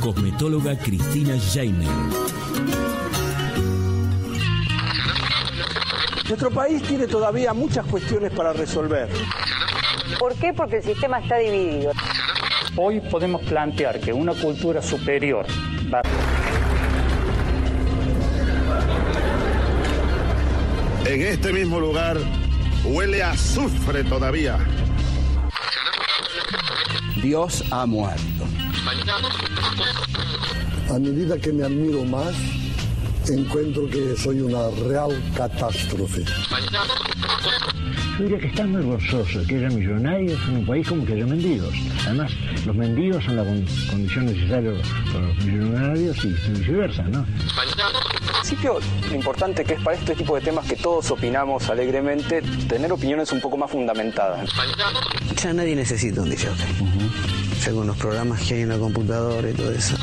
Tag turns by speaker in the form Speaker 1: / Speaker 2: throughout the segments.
Speaker 1: Cosmetóloga Cristina Jainer.
Speaker 2: Nuestro país tiene todavía muchas cuestiones para resolver.
Speaker 3: ¿Por qué? Porque el sistema está dividido.
Speaker 4: Hoy podemos plantear que una cultura superior va...
Speaker 5: En este mismo lugar huele a azufre todavía.
Speaker 2: Dios ha muerto.
Speaker 6: A medida que me admiro más, encuentro que soy una real catástrofe.
Speaker 7: Yo diría que está muy gozoso que haya millonarios en un país como que haya mendigos. Además, los mendigos son la condición necesaria para los millonarios y viceversa, ¿no?
Speaker 8: En principio, lo importante que es para este tipo de temas que todos opinamos alegremente, tener opiniones un poco más fundamentadas.
Speaker 9: Ya nadie necesita un DJ. Según los programas que hay en la computadora y todo eso.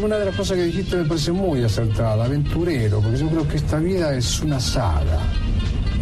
Speaker 10: Una de las cosas que dijiste me parece muy acertada, aventurero, porque yo creo que esta vida es una saga,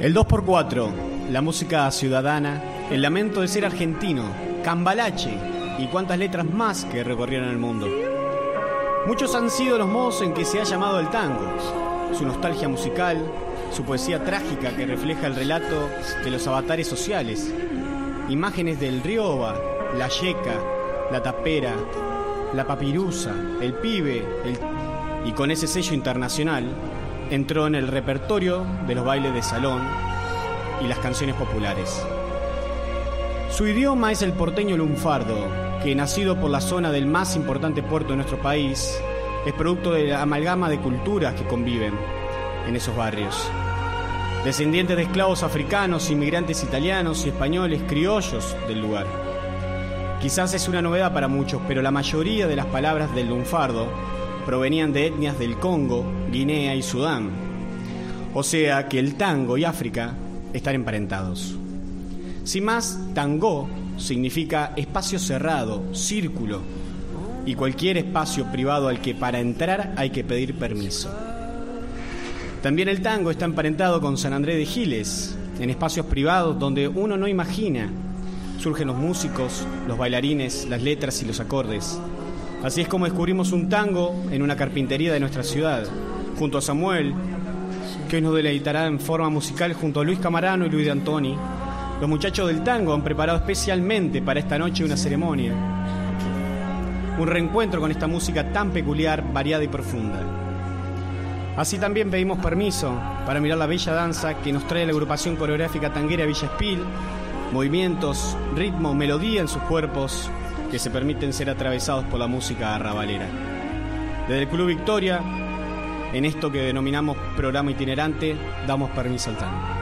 Speaker 11: El 2x4, la música ciudadana, el lamento de ser argentino, Cambalache y cuántas letras más que recorrieron el mundo. Muchos han sido los modos en que se ha llamado el tango, su nostalgia musical, su poesía trágica que refleja el relato de los avatares sociales, imágenes del Rioba, la yeca, la tapera, la papirusa, el pibe, el... y con ese sello internacional entró en el repertorio de los bailes de salón y las canciones populares. Su idioma es el porteño lunfardo, que nacido por la zona del más importante puerto de nuestro país, es producto de la amalgama de culturas que conviven en esos barrios. Descendientes de esclavos africanos, inmigrantes italianos y españoles criollos del lugar. Quizás es una novedad para muchos, pero la mayoría de las palabras del lunfardo provenían de etnias del Congo, Guinea y Sudán. O sea que el tango y África están emparentados. Sin más, tango significa espacio cerrado, círculo y cualquier espacio privado al que para entrar hay que pedir permiso. También el tango está emparentado con San Andrés de Giles, en espacios privados donde uno no imagina. Surgen los músicos, los bailarines, las letras y los acordes. Así es como descubrimos un tango en una carpintería de nuestra ciudad, junto a Samuel, que hoy nos deleitará en forma musical junto a Luis Camarano y Luis de Antoni. Los muchachos del tango han preparado especialmente para esta noche una ceremonia. Un reencuentro con esta música tan peculiar, variada y profunda. Así también pedimos permiso para mirar la bella danza que nos trae la agrupación coreográfica tanguera Villa Espil, movimientos, ritmo, melodía en sus cuerpos que se permiten ser atravesados por la música arrabalera. Desde el Club Victoria, en esto que denominamos programa itinerante, damos permiso al tango.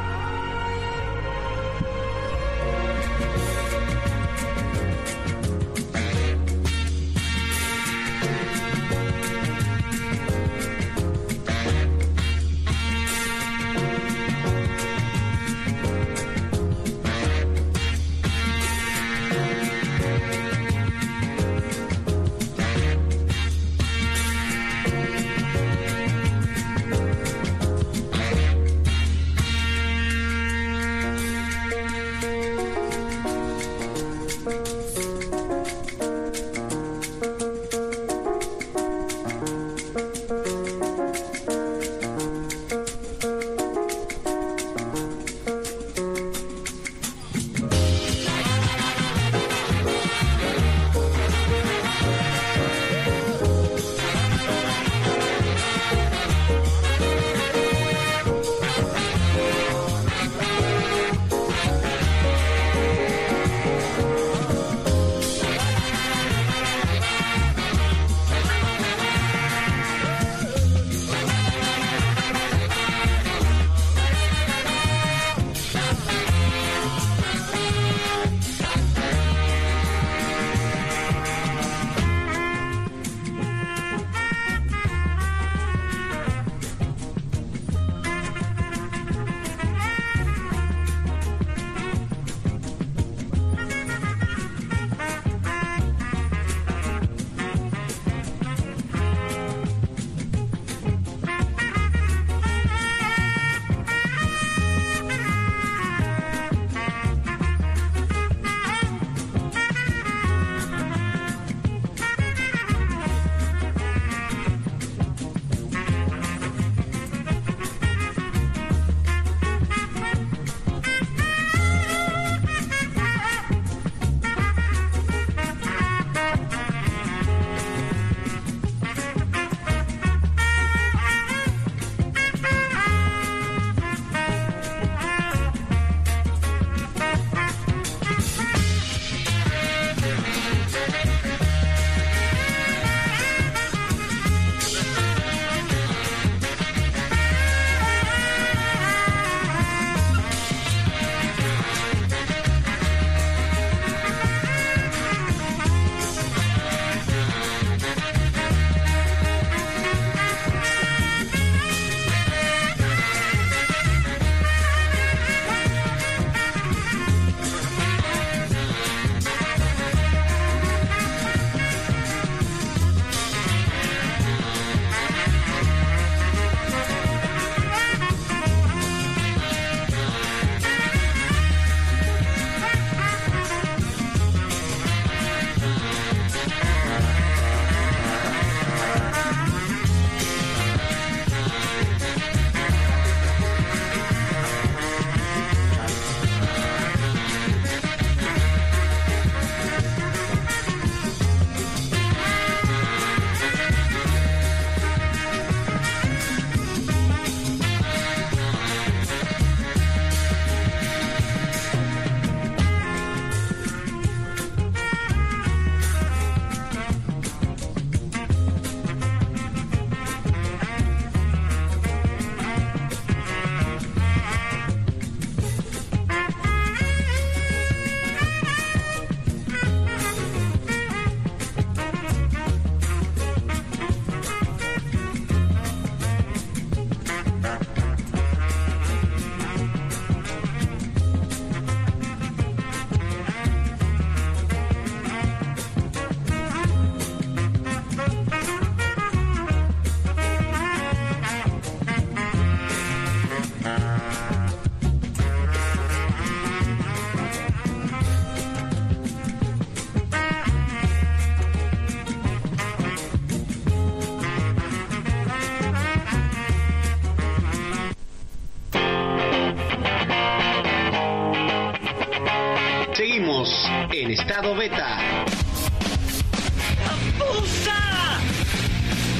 Speaker 12: Beta.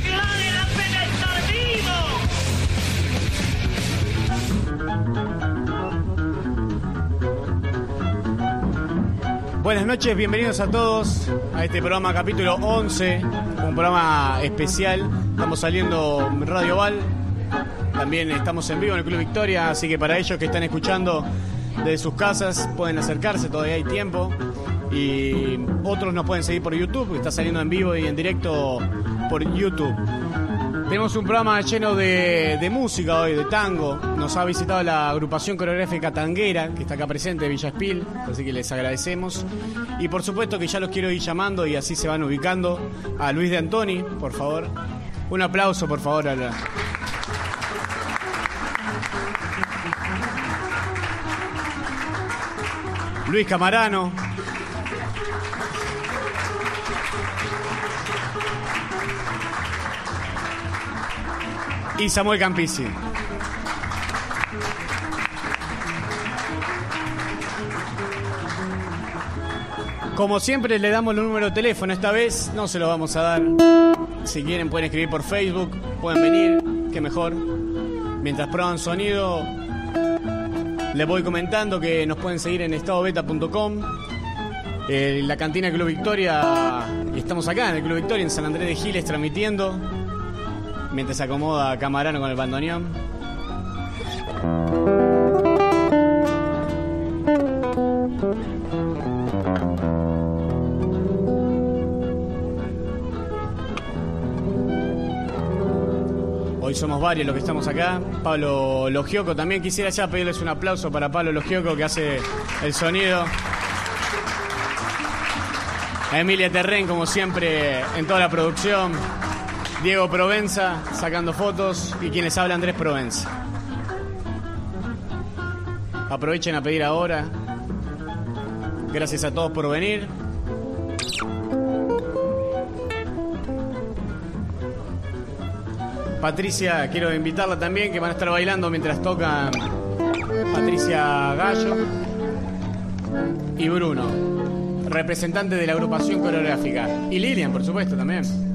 Speaker 13: ¡Que vale la pena estar vivo!
Speaker 11: Buenas noches, bienvenidos a todos a este programa capítulo 11, un programa especial. Estamos saliendo en Radio Val, también estamos en vivo en el Club Victoria, así que para ellos que están escuchando desde sus casas pueden acercarse, todavía hay tiempo. Y otros nos pueden seguir por YouTube, que está saliendo en vivo y en directo por YouTube. Tenemos un programa lleno de, de música hoy, de tango. Nos ha visitado la agrupación coreográfica Tanguera, que está acá presente de Villa Espil, así que les agradecemos. Y por supuesto que ya los quiero ir llamando y así se van ubicando. A Luis de Antoni, por favor. Un aplauso, por favor, a la, Luis Camarano. Y Samuel Campisi. Como siempre le damos el número de teléfono, esta vez no se lo vamos a dar. Si quieren pueden escribir por Facebook, pueden venir, que mejor. Mientras prueban sonido, les voy comentando que nos pueden seguir en estadobeta.com, eh, la cantina Club Victoria, y estamos acá en el Club Victoria en San Andrés de Giles transmitiendo, mientras se acomoda Camarano con el bandoneón. Hoy somos varios los que estamos acá. Pablo Logioco también. Quisiera ya pedirles un aplauso para Pablo Logioco que hace el sonido. A Emilia Terren, como siempre, en toda la producción. Diego Provenza sacando fotos y quien les habla Andrés Provenza. Aprovechen a pedir ahora. Gracias a todos por venir. Patricia, quiero invitarla también, que van a estar bailando mientras tocan Patricia Gallo y Bruno, representante de la agrupación coreográfica. Y Lilian, por supuesto, también.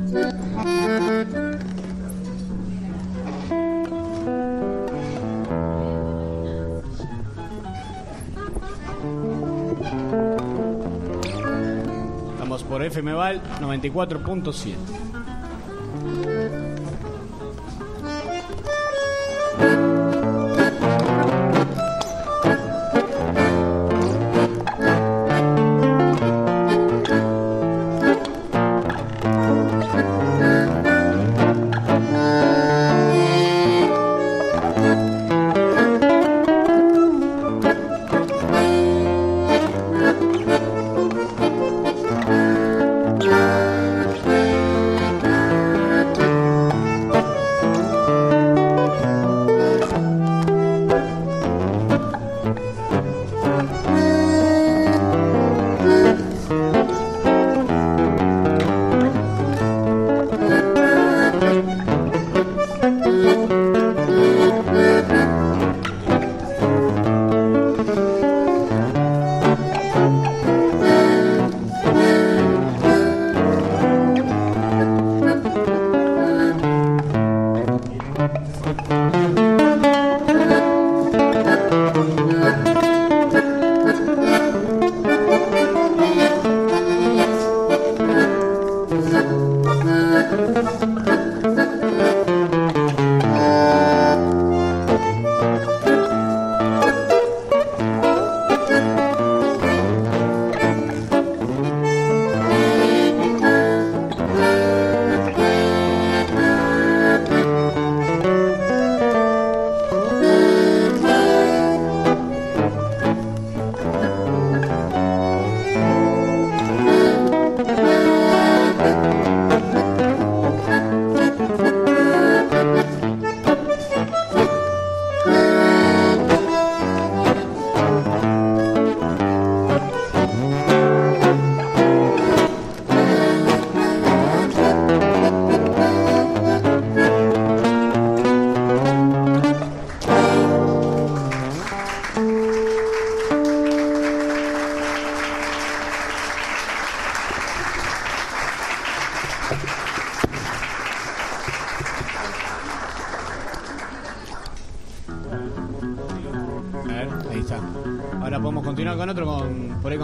Speaker 11: Estamos por FMVAL 94.7.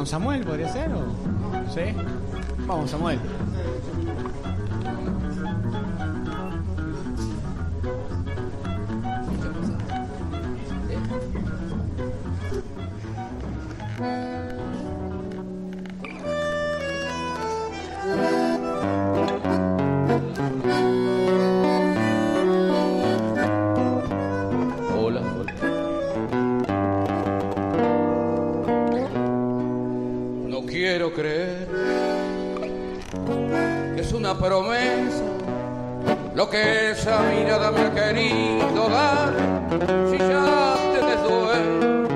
Speaker 11: Samuel?
Speaker 12: Lo que esa mirada me ha querido dar. Si ya te desduele,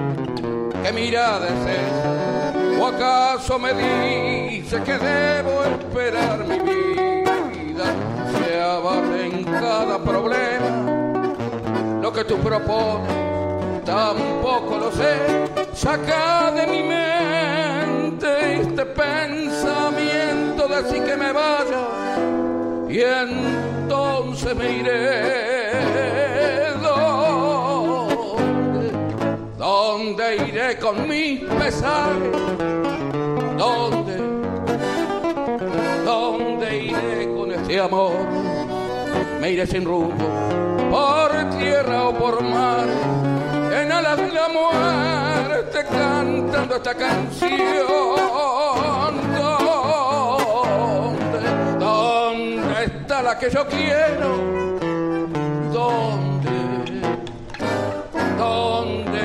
Speaker 12: ¿qué mirada es? ¿O acaso me dice que debo esperar mi vida? Se abate en cada problema lo que tú propones, tampoco lo sé. Saca de mi mente este pensamiento de así que me vaya y entonces me iré. ¿Dónde? ¿Dónde iré con mis pesares? ¿Dónde? ¿Dónde iré con este amor? Me iré sin rumbo por tierra o por mar, en alas de la muerte cantando esta canción. La que yo quiero? ¿Dónde, dónde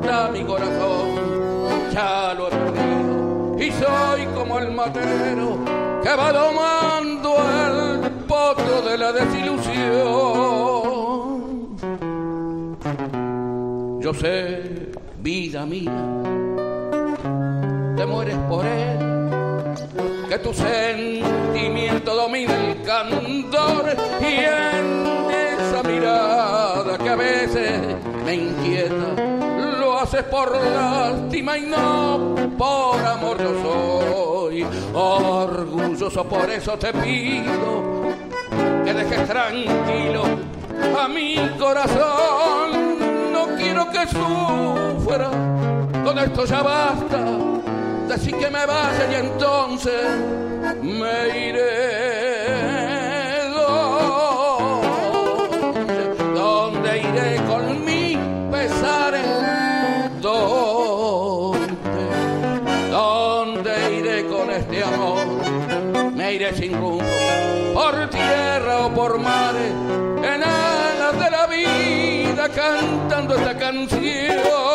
Speaker 12: está mi corazón? Ya lo he perdido y soy como el matero que va domando el potro de la desilusión. Yo sé, vida mía, te mueres por él, que tu sentimiento domina el candor y en esa mirada que a veces me inquieta, lo haces por lástima y no por amor yo soy. Orgulloso por eso te pido que dejes tranquilo a mi corazón. No quiero que sufra, con esto ya basta. Decir que me vaya y entonces me iré. ¿Dónde, dónde iré con mi pesares? ¿Dónde, dónde iré con este amor? Me iré sin rumbo, por tierra o por mares, en alas de la vida, cantando esta canción.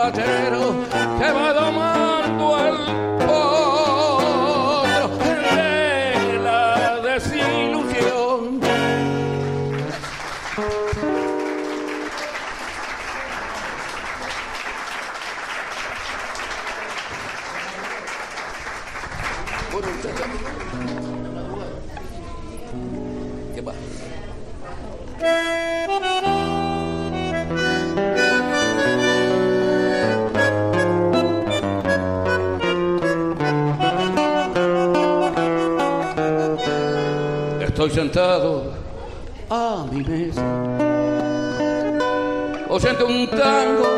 Speaker 12: Matero Estoy sentado a mi mesa, oyendo un tango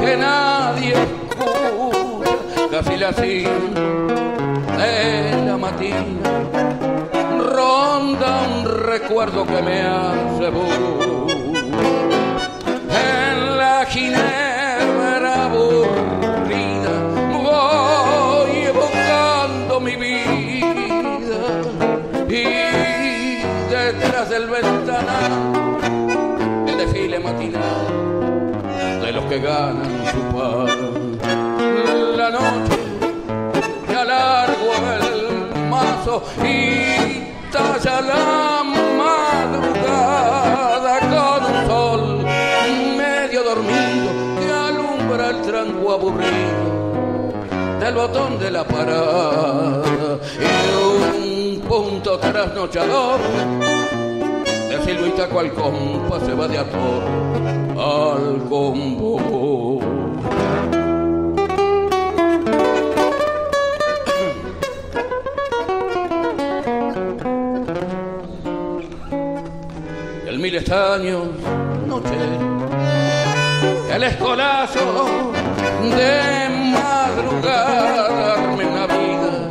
Speaker 12: que nadie escucha, casi la de la matina ronda un recuerdo que me hace bu. En la ginebra de los que ganan su pan. La noche me alargo el mazo y talla la madrugada con un sol medio dormido que alumbra el tranco aburrido del botón de la parada y un punto trasnochador de Silvita cual compa se va de ator al combo. El mil estaños, noche, el escolazo de madrugada, una vida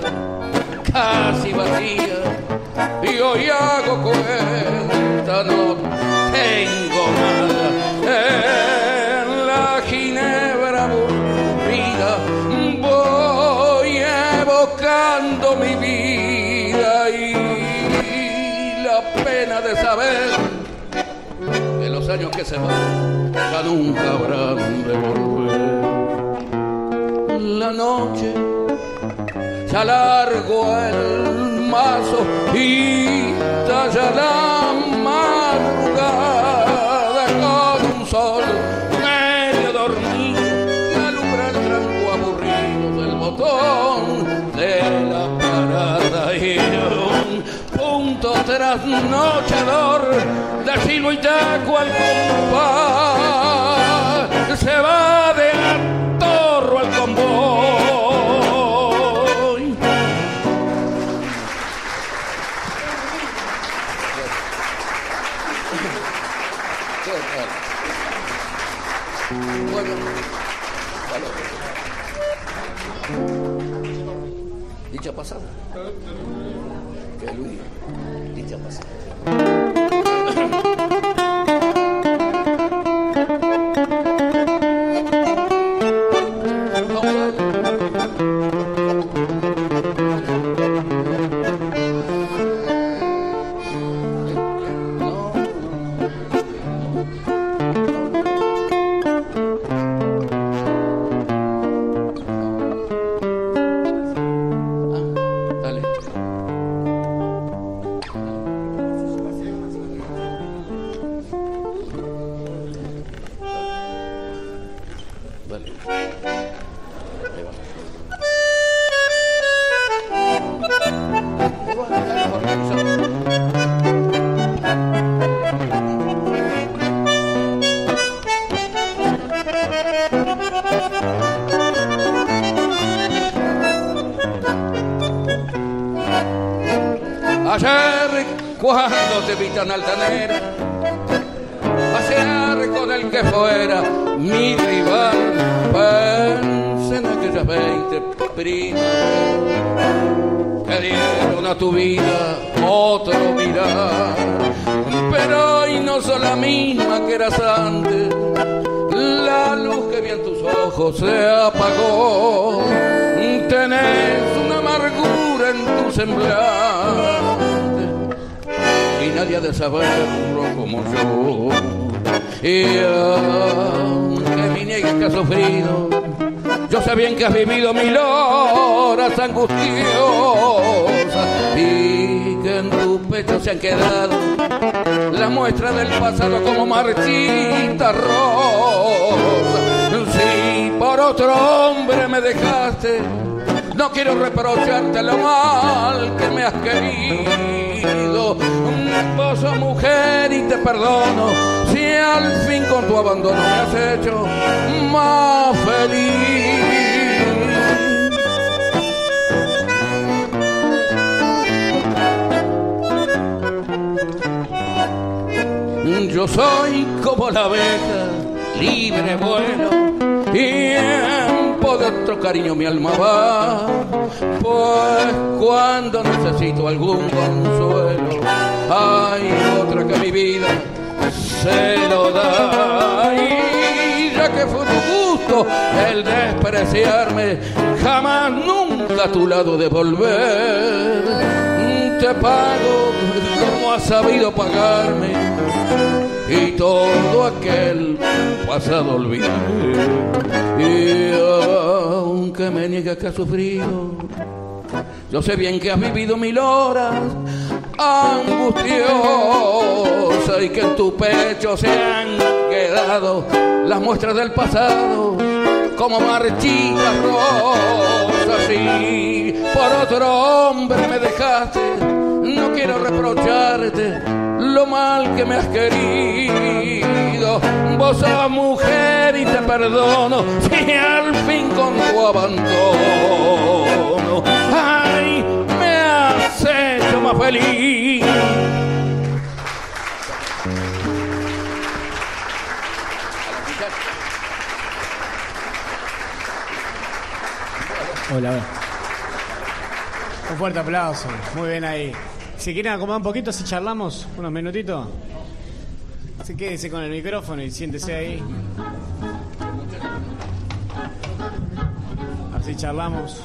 Speaker 12: casi vacía y hoy hago no tengo nada en la ginebra aburrida, voy evocando mi vida y la pena de saber que los años que se van ya nunca habrán de volver. La noche se alargó el mazo y talla trasnochador de filo y taco al compás se va de atorro al convoy. Dicha pasada. Se apagó. Tenés una amargura en tu semblante y nadie ha de saberlo como yo. Y aunque me niegues que has sufrido, yo sé bien que has vivido mil horas angustiosas y que en tu pecho se han quedado la muestra del pasado como marchita rosa. Si por otro hombre me dejaste, no quiero reprocharte lo mal que me has querido. Vos mujer y te perdono si al fin con tu abandono me has hecho más feliz. Yo soy como la abeja, libre vuelo, tiempo de otro cariño mi alma va, pues cuando necesito algún consuelo, hay otra que mi vida se lo da. Y ya que fue tu gusto el despreciarme, jamás nunca a tu lado de volver. Te pago como has sabido pagarme y todo aquel pasado olvidaré. Y aunque me niegues que has sufrido, yo sé bien que has vivido mil horas angustiosa y que en tu pecho se han quedado las muestras del pasado como marchitas rosas y por otro hombre me dejaste no quiero reprocharte lo mal que me has querido. Vos sos mujer y te perdono si al fin con tu abandono. Ay, me has hecho más feliz.
Speaker 11: Hola, hola. Un fuerte aplauso. Muy bien ahí. Si quieren acomodar un poquito, si charlamos unos minutitos. Se quédese con el micrófono y siéntese ahí. Así charlamos.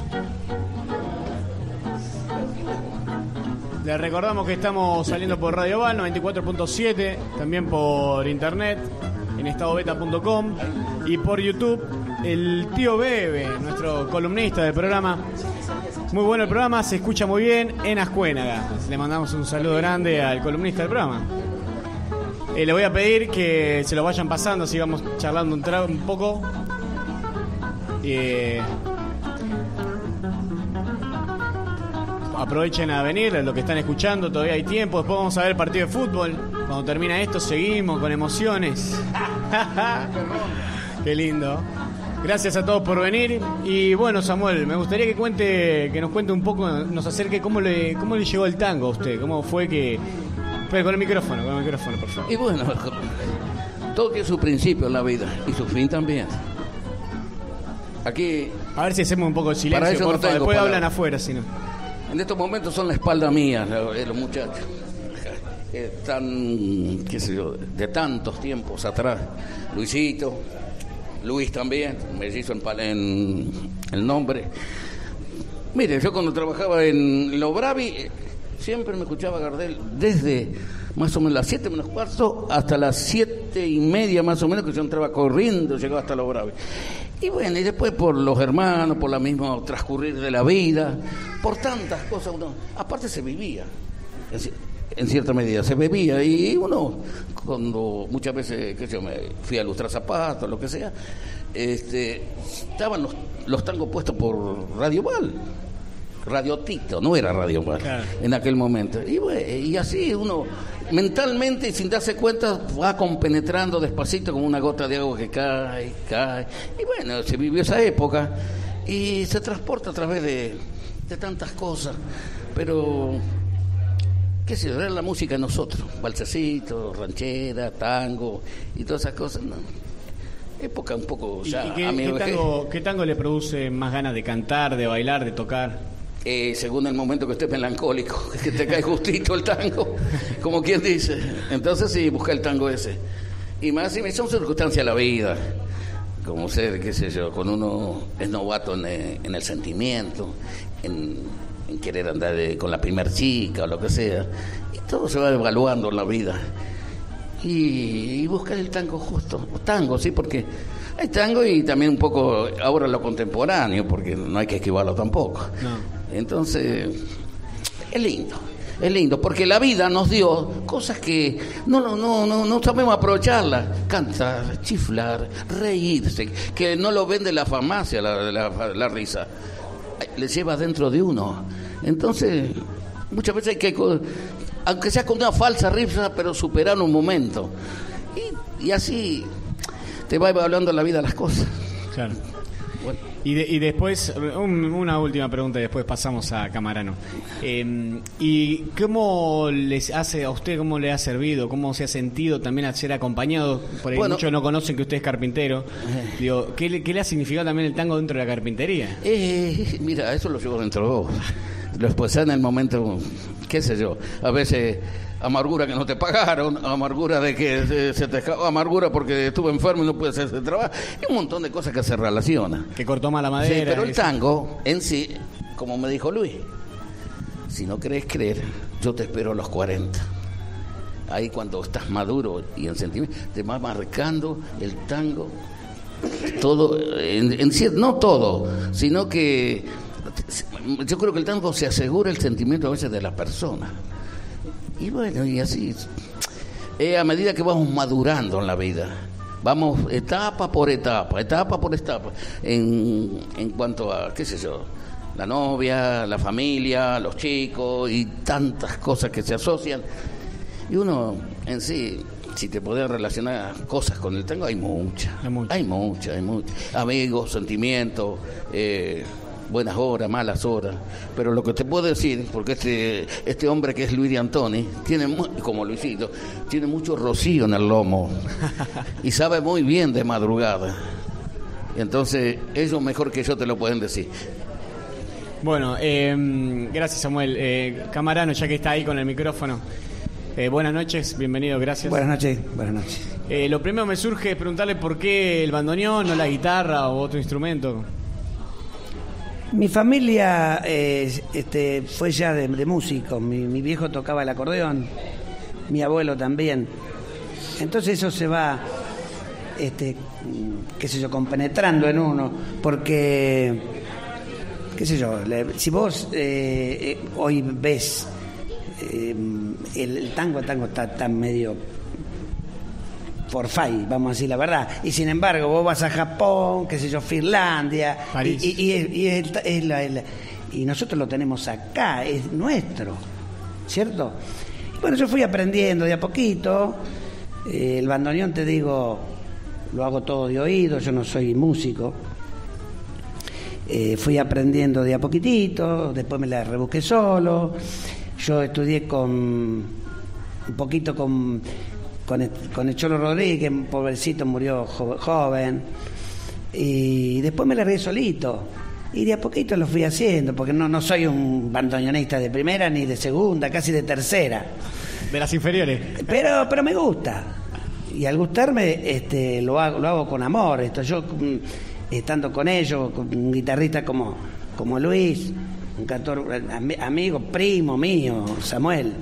Speaker 11: Les recordamos que estamos saliendo por Radio Val 94.7, también por internet, en estadobeta.com y por YouTube. El tío Bebe, nuestro columnista del programa. Muy bueno el programa, se escucha muy bien en Ascuénaga. Le mandamos un saludo grande al columnista del programa. Eh, le voy a pedir que se lo vayan pasando, sigamos charlando un, un poco. Eh, aprovechen a venir, lo que están escuchando, todavía hay tiempo. Después vamos a ver el partido de fútbol. Cuando termina esto, seguimos con emociones. Qué lindo. Gracias a todos por venir. Y bueno, Samuel, me gustaría que cuente, que nos cuente un poco, nos acerque cómo le, cómo le llegó el tango a usted, cómo fue que. Pero con el micrófono, con el micrófono, por favor.
Speaker 12: Y bueno, todo tiene su principio en la vida y su fin también. Aquí.
Speaker 11: A ver si hacemos un poco de
Speaker 12: Para
Speaker 11: silencio,
Speaker 12: eso
Speaker 11: por
Speaker 12: no tengo
Speaker 11: Después hablan afuera, si no.
Speaker 12: En estos momentos son la espalda mía, eh, los muchachos. Están, qué sé yo, de tantos tiempos atrás. Luisito, Luis también, me hizo en, en el nombre. Mire, yo cuando trabajaba en Lo Bravi, eh, siempre me escuchaba Gardel desde más o menos las 7 menos cuarto hasta las siete y media más o menos, que yo entraba corriendo, llegaba hasta Lo Bravi. Y bueno, y después por los hermanos, por la mismo transcurrir de la vida, por tantas cosas, uno, aparte se vivía, en cierta medida, se bebía, y uno, cuando muchas veces, qué sé yo, me fui a lustrar zapatos, lo que sea, este, estaban los, los tangos puestos por Radio Val. Radio Tito, no era Radio Val en aquel momento. Y, bueno, y así uno mentalmente y sin darse cuenta va compenetrando despacito como una gota de agua que cae, cae. Y bueno, se vivió esa época y se transporta a través de, de tantas cosas. Pero, qué sé yo, era la música de nosotros. Balsecito, ranchera, tango y todas esas cosas. ¿no? Época un poco
Speaker 11: ¿Y,
Speaker 12: ya
Speaker 11: y qué,
Speaker 12: a mi
Speaker 11: qué
Speaker 12: vejez.
Speaker 11: tango, qué tango le produce más ganas de cantar, de bailar, de tocar?
Speaker 12: Eh, según el momento que estés melancólico, que te cae justito el tango, como quien dice. Entonces sí, busca el tango ese. Y más si son circunstancias de la vida, como ser, qué sé yo, cuando uno es novato en, eh, en el sentimiento, en, en querer andar eh, con la primer chica o lo que sea. Y todo se va evaluando en la vida. Y, y buscar el tango justo. Tango, sí, porque hay tango y también un poco ahora lo contemporáneo, porque no hay que esquivarlo tampoco. Entonces, es lindo, es lindo, porque la vida nos dio cosas que no, no, no, no, no sabemos aprovecharlas. Cantar, chiflar, reírse, que no lo vende la farmacia la, la- la risa, le lleva dentro de uno. Entonces, muchas veces hay que, aunque sea con una falsa risa, pero superar un momento. Y, y así te va evaluando la vida las cosas.
Speaker 11: Claro. Y, de- y después, un- una última pregunta y después pasamos a Camarano. Eh, ¿Y cómo les hace a usted, cómo le ha servido, cómo se ha sentido también al ser acompañado? Por ahí
Speaker 12: Bueno.
Speaker 11: muchos no conocen que usted es carpintero. Digo, ¿qué, qué le ha significado también el tango dentro de la carpintería?
Speaker 12: Eh, mira, eso lo llevo dentro de vos. Lo expresé en el momento, qué sé yo, a veces amargura que no te pagaron, amargura de que se, se te escapó, amargura porque estuve enfermo y no pude hacer ese trabajo, y un montón de cosas que se relacionan.
Speaker 11: Que cortó mala
Speaker 12: Sí,
Speaker 11: madera.
Speaker 12: pero el tango en sí, como me dijo Luis, si no querés creer, yo te espero a los 40. Ahí cuando estás maduro y en sentimiento, te va marcando el tango todo, en, en no todo, sino que yo creo que el tango se asegura el sentimiento a veces de la persona. Y bueno, y así, eh, a medida que vamos madurando en la vida, vamos etapa por etapa, etapa por etapa, en, en cuanto a, qué sé yo, la novia, la familia, los chicos y tantas cosas que se asocian. Y uno en sí, si te podés relacionar cosas con el tango, hay muchas. Hay muchas, hay muchas. Amigos, sentimientos, eh, buenas horas, malas horas. Pero lo que te puedo decir, porque este, este hombre que es Luis de Antoni, tiene mu- como Luisito, tiene mucho rocío en el lomo y sabe muy bien de madrugada. Entonces, ellos mejor que yo te lo pueden decir.
Speaker 11: Bueno, eh, gracias Samuel. Eh, Camarano, ya que está ahí con el micrófono. Eh, buenas noches, bienvenido, gracias.
Speaker 9: Buenas noches, buenas noches.
Speaker 11: Eh, lo primero me surge es preguntarle por qué el bandoneón, no la guitarra o otro instrumento.
Speaker 9: Mi familia eh, este, fue ya de, de músicos. Mi, mi viejo tocaba el acordeón, mi abuelo también. Entonces eso se va, este, qué sé yo, compenetrando en uno, porque, qué sé yo, si vos eh, eh, hoy ves eh, el, el tango, el tango está tan medio forfait, vamos a decir la verdad. Y sin embargo, vos vas a Japón, qué sé yo, Finlandia,
Speaker 11: París.
Speaker 9: y nosotros lo tenemos acá, es nuestro, ¿cierto? Bueno, yo fui aprendiendo de a poquito. Eh, el bandoneón, te digo, lo hago todo de oído, yo no soy músico. Eh, fui aprendiendo de a poquitito, después me la rebusqué solo. Yo estudié con un poquito con, con, el, con el Cholo Rodríguez, un pobrecito murió jo- joven. Y después me largué solito. Y de a poquito lo fui haciendo, porque no, no soy un bandoneonista de primera ni de segunda, casi de tercera.
Speaker 11: De las inferiores.
Speaker 9: Pero, pero me gusta. Y al gustarme, este, lo hago, lo hago con amor. Esto, yo mm, estando con ellos, con un guitarrista como, como Luis, un cantor ami- amigo, primo mío, Samuel,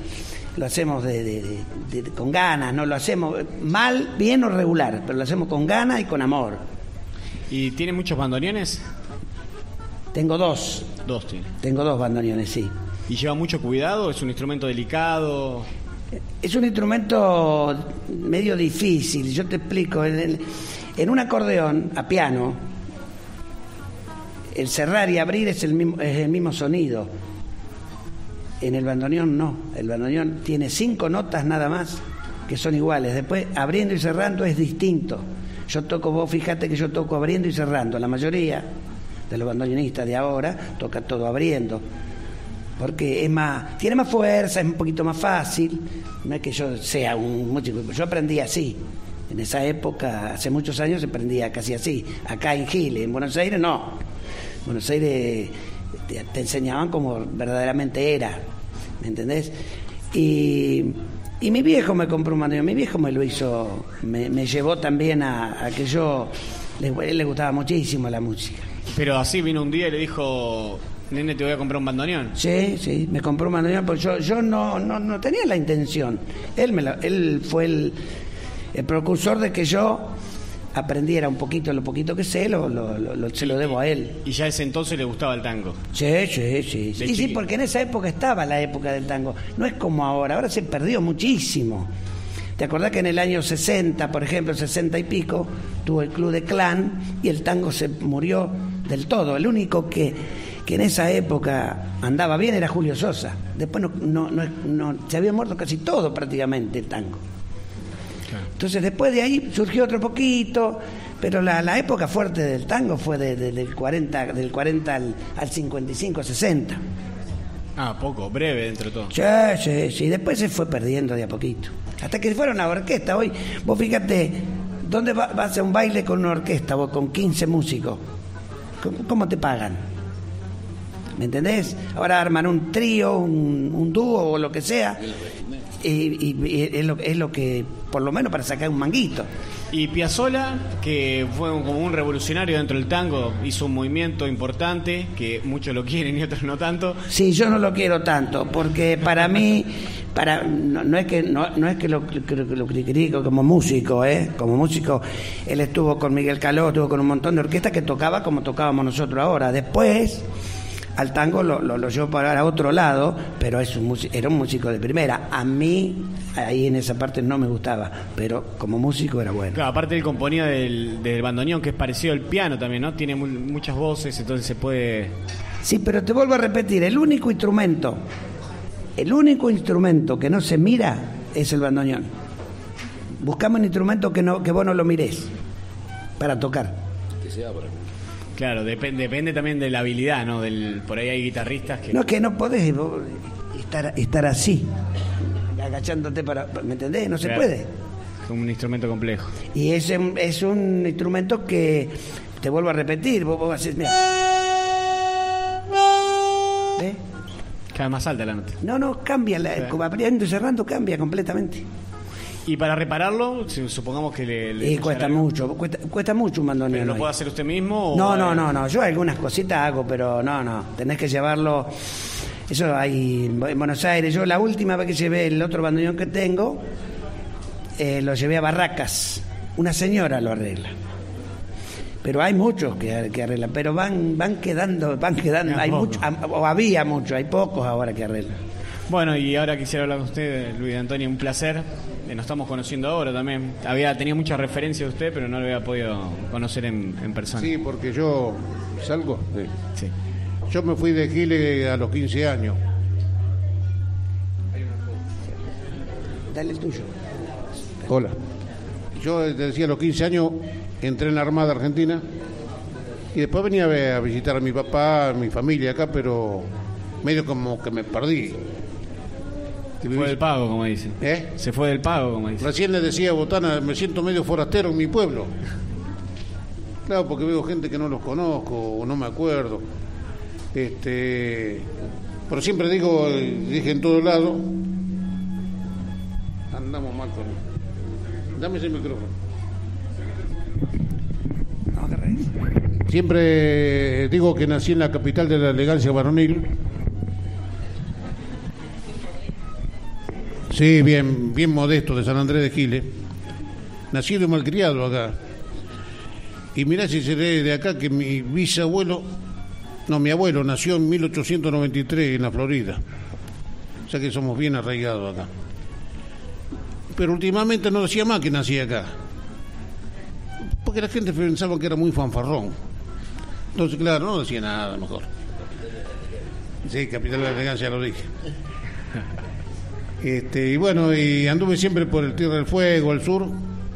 Speaker 9: lo hacemos de, de- con ganas, no lo hacemos mal, bien o regular, pero lo hacemos con ganas y con amor.
Speaker 11: ¿Y tiene muchos bandoneones?
Speaker 9: Tengo dos,
Speaker 11: Dos tiene.
Speaker 9: tengo dos bandoneones, sí.
Speaker 11: ¿Y lleva mucho cuidado? ¿Es un instrumento delicado?
Speaker 9: Es un instrumento medio difícil, yo te explico. En, el- en un acordeón a piano, el cerrar y abrir es el mismo, es el mismo sonido. En el bandoneón no. El bandoneón tiene cinco notas nada más que son iguales. Después, abriendo y cerrando es distinto. Yo toco, vos fíjate que yo toco abriendo y cerrando. La mayoría de los bandoneonistas de ahora toca todo abriendo porque es más, tiene más fuerza, es un poquito más fácil. No es que yo sea un músico, yo aprendí así. En esa época, hace muchos años, aprendía casi así. Acá en Chile, en Buenos Aires no. En Buenos Aires te, te enseñaban como verdaderamente era, ¿me entendés? Y, y mi viejo me compró un bandoneón, mi viejo me lo hizo, me, me llevó también a, a que yo, le, él le gustaba muchísimo la música.
Speaker 11: Pero así vino un día y le dijo, nene, te voy a comprar un bandoneón.
Speaker 9: Sí, sí, me compró un bandoneón, porque yo, yo no, no, no tenía la intención. Él, me la- él fue el, el precursor de que yo aprendiera un poquito, lo poquito que sé, lo, lo- lo- lo- se lo debo a él.
Speaker 11: Y ya ese entonces le gustaba el tango.
Speaker 9: Sí, sí, sí.
Speaker 11: De
Speaker 9: Y sí, porque en esa época estaba la época del tango. No es como ahora, ahora se perdió muchísimo. ¿Te acordás que en el año 60, por ejemplo, 60 y pico, tuvo el club de clan y el tango se murió del todo? El único que, que en esa época andaba bien era Julio Sosa. Después no, no, no, no- se había muerto casi todo prácticamente el tango. Entonces después de ahí surgió otro poquito, pero la, la época fuerte del tango fue de- de- del 40, del 40 al, al 55, 60.
Speaker 11: Ah, poco, breve dentro de todo.
Speaker 9: Sí, sí, sí. Después se fue perdiendo de a poquito. Hasta que fueron a orquesta. Hoy, vos fíjate, ¿dónde va- vas a un baile con una orquesta vos con 15 músicos? ¿Cómo, cómo te pagan? ¿Me entendés? Ahora arman un trío, un, un dúo o lo que sea. Y, y- y es, lo, es lo que, por lo menos para sacar un manguito.
Speaker 11: Y Piazzolla, que fue un- como un revolucionario dentro del tango, hizo un movimiento importante, que muchos lo quieren y otros no tanto.
Speaker 9: Sí, yo no lo quiero tanto, porque para mí, para no, no es que no, no es que lo, que lo- que lo critico como músico, ¿eh? Como músico, él estuvo con Miguel Caló, estuvo con un montón de orquestas que tocaba como tocábamos nosotros ahora. Después, al tango lo, lo, lo llevó para otro lado, pero es un, era un músico de primera. A mí, ahí en esa parte no me gustaba, pero como músico era bueno.
Speaker 11: Claro, aparte él componía del, del bandoneón, que es parecido al piano también, ¿no? Tiene mu- muchas voces, entonces se puede...
Speaker 9: Sí, pero te vuelvo a repetir, el único instrumento, el único instrumento que no se mira es el bandoneón. Buscamos un instrumento que, no, que vos no lo mirés para tocar.
Speaker 12: Que se abra.
Speaker 11: Claro, depe- depende también de la habilidad, ¿no? Del, por ahí hay guitarristas que...
Speaker 9: No, que no podés estar, estar así, agachándote para... ¿Me entendés? No se puede.
Speaker 11: Es un instrumento complejo.
Speaker 9: Y es, es un instrumento que, te vuelvo a repetir, vos, vos haces, mira. ¿Ves?
Speaker 11: Cada vez más alta la nota.
Speaker 9: No, no, cambia, la, como abriendo y cerrando cambia completamente.
Speaker 11: Y para repararlo, si- supongamos que le... le
Speaker 9: Y
Speaker 11: falla
Speaker 9: cuesta
Speaker 11: algo,
Speaker 9: mucho, cuesta, cuesta mucho un bandoneón.
Speaker 11: ¿Pero lo
Speaker 9: hoy.
Speaker 11: puede hacer usted mismo? o-
Speaker 9: No, no, no, no. Yo algunas cositas hago, pero no, no. Tenés que llevarlo. Eso hay en Buenos Aires. Yo la última vez que llevé el otro bandoneón que tengo, eh, lo llevé a Barracas. Una señora lo arregla. Pero hay muchos que, que arreglan. Pero van, van quedando, van quedando. Hay
Speaker 11: poco.
Speaker 9: mucho, o había muchos, hay pocos ahora que arreglan.
Speaker 11: Bueno, y ahora quisiera hablar con usted, Luis Antonio, un placer. Eh, Nos estamos conociendo ahora también. Había tenía muchas referencias de usted, pero no lo había podido conocer en, en persona.
Speaker 14: Sí, porque yo salgo.
Speaker 11: Sí.
Speaker 14: Yo me fui de Giles a los 15 años.
Speaker 9: Dale el tuyo.
Speaker 14: Hola. Yo te decía a los 15 años entré en la Armada Argentina y después venía a visitar a mi papá, a mi familia acá, pero medio como que me perdí.
Speaker 11: Se fue del pago, como dicen.
Speaker 14: ¿Eh?
Speaker 11: Se fue del pago, como dicen.
Speaker 14: Recién le decía a Botana, me siento medio forastero en mi pueblo. Claro, porque veo gente que no los conozco o no me acuerdo. Este, pero siempre digo, dije en todo lado, andamos mal con Dame ese micrófono. Siempre digo que nací en la capital de la elegancia varonil. Sí, bien, bien modesto de San Andrés de Giles. Nacido y malcriado acá. Y mirá si seré de acá que mi bisabuelo, no, mi abuelo nació en 1893 en la Florida. O sea que somos bien arraigados acá. Pero últimamente no decía más que nací acá. Porque la gente pensaba que era muy fanfarrón. Entonces, claro, no decía nada mejor. Sí, capital de la elegancia lo dije. Este, y bueno, y anduve siempre por el Tierra del Fuego, al sur,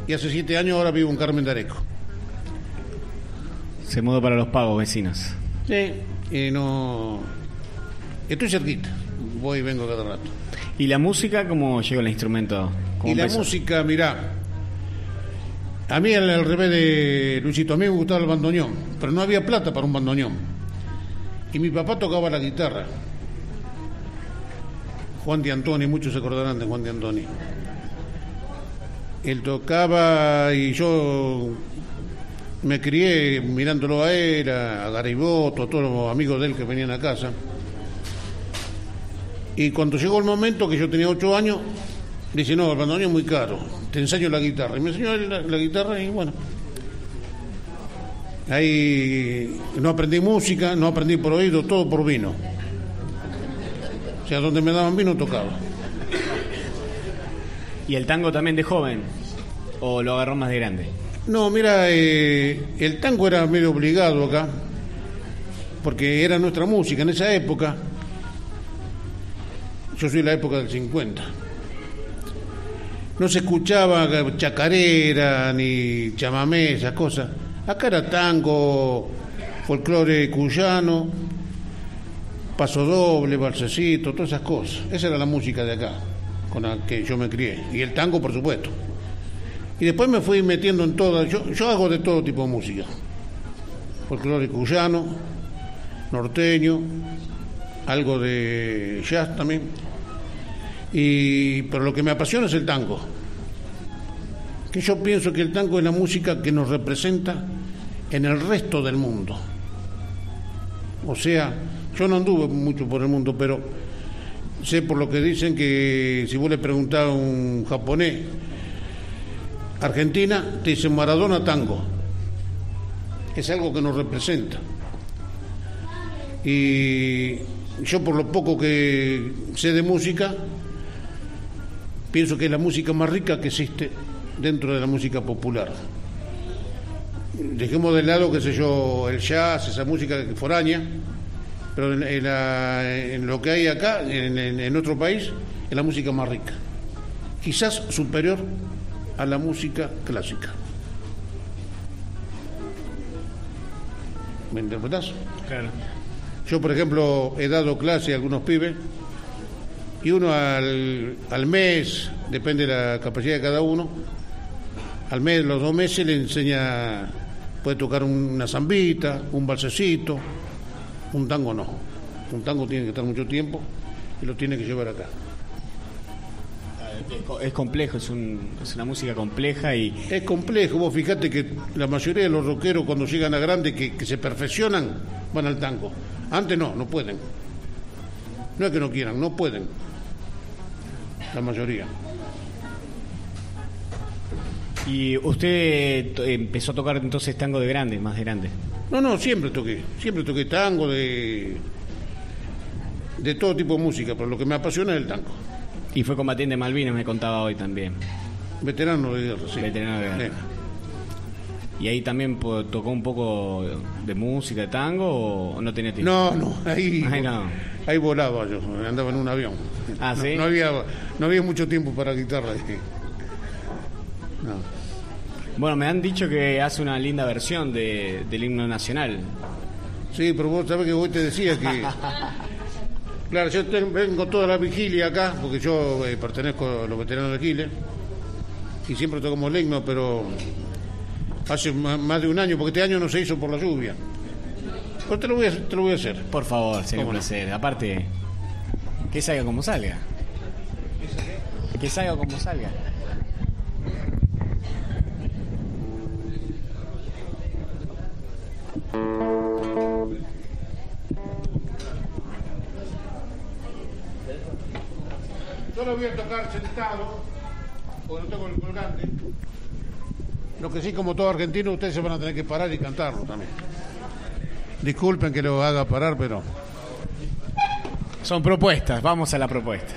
Speaker 14: y hace siete años ahora vivo en Carmen de Areco.
Speaker 11: Se mudó para los pagos vecinos.
Speaker 14: Sí, y no. Estoy cerquita, voy y vengo cada rato.
Speaker 11: ¿Y la música cómo llegó el instrumento? ¿Cómo
Speaker 14: Y la música, mirá, a mí al, al revés de Luisito, a mí me gustaba el bandoneón, pero no había plata para un bandoneón. Y mi papá tocaba la guitarra. Juan de Antoni, muchos se acordarán de Juan de Antoni. Él tocaba y yo me crié mirándolo a él, a Gariboto, a todos los amigos de él que venían a casa. Y cuando llegó el momento que yo tenía ocho años, dice, no, el bandoneón es muy caro, te enseño la guitarra. Y me enseñó la, la guitarra y bueno. Ahí no aprendí música, no aprendí por oído, todo por vino. O sea, donde me daban vino tocaba.
Speaker 11: ¿Y el tango también de joven? ¿O lo agarró más de grande?
Speaker 14: No, mira, eh, el tango era medio obligado acá, porque era nuestra música en esa época. Yo soy de la época del 50. No se escuchaba chacarera ni chamamé, esas cosas. Acá era tango, folclore cuyano, paso doble, balsecito, todas esas cosas. Esa era la música de acá, con la que yo me crié. Y el tango, por supuesto. Y después me fui metiendo en todo. Yo, yo hago de todo tipo de música. Folclore cuyano, norteño, algo de jazz también. Y, pero lo que me apasiona es el tango. Que yo pienso que el tango es la música que nos representa en el resto del mundo. O sea, yo no anduve mucho por el mundo, pero sé por lo que dicen que si vos le preguntás a un japonés, Argentina, te dicen Maradona tango. Es algo que nos representa. Y yo por lo poco que sé de música, pienso que es la música más rica que existe dentro de la música popular. Dejemos de lado, qué sé yo, el jazz, esa música foránea, pero en, en la- en lo que hay acá, en, en- en otro país, es la música más rica. quizás superior a la música clásica. ¿Me interpretás?
Speaker 11: Claro.
Speaker 14: Yo, por ejemplo, he dado clase a algunos pibes y uno al, al mes, depende de la capacidad de cada uno, al mes, los dos meses le enseña, puede tocar una zambita, un balsecito, un tango no. Un tango tiene que estar mucho tiempo y lo tiene que llevar acá.
Speaker 11: Es co- Es complejo, es, un- es una música compleja y
Speaker 14: Es complejo, vos fíjate que la mayoría de los rockeros cuando llegan a grande que, que se perfeccionan van al tango. Antes no, no pueden. No es que no quieran, no pueden. La mayoría.
Speaker 11: y usted empezó a tocar entonces tango de grande, más de grande.
Speaker 14: No, no, siempre toqué. Siempre toqué tango de, de todo tipo de música, pero lo que me apasiona es el tango.
Speaker 11: Y fue combatiente Malvinas, me contaba hoy también.
Speaker 14: Veterano de guerra, sí.
Speaker 11: Veterano de guerra.
Speaker 14: Eh.
Speaker 11: ¿Y ahí también tocó un poco de música, de tango o no tenía tiempo?
Speaker 14: No, no, ahí,
Speaker 11: Ay, no.
Speaker 14: ahí volaba yo, andaba en un avión.
Speaker 11: Ah,
Speaker 14: no,
Speaker 11: ¿sí?
Speaker 14: no había, no había mucho tiempo para guitarra. No.
Speaker 11: Bueno, me han dicho que hace una linda versión de, del himno nacional.
Speaker 14: Sí, pero vos sabés que hoy te decía que... Claro, yo vengo toda la vigilia acá, porque yo eh, pertenezco a los veteranos de Giles, y siempre tocamos el himno, pero hace más de un año, porque este año no se hizo por la lluvia. Pero te lo voy a, te lo voy a hacer.
Speaker 11: Por favor, sería un placer. Aparte, que salga como salga. Que salga como salga.
Speaker 14: Yo lo voy a tocar sentado, porque no tengo el colgante. Lo que sí, como todo argentino, ustedes se van a tener que parar y cantarlo también. Disculpen que lo haga parar, pero...
Speaker 11: Son propuestas, vamos a la propuesta.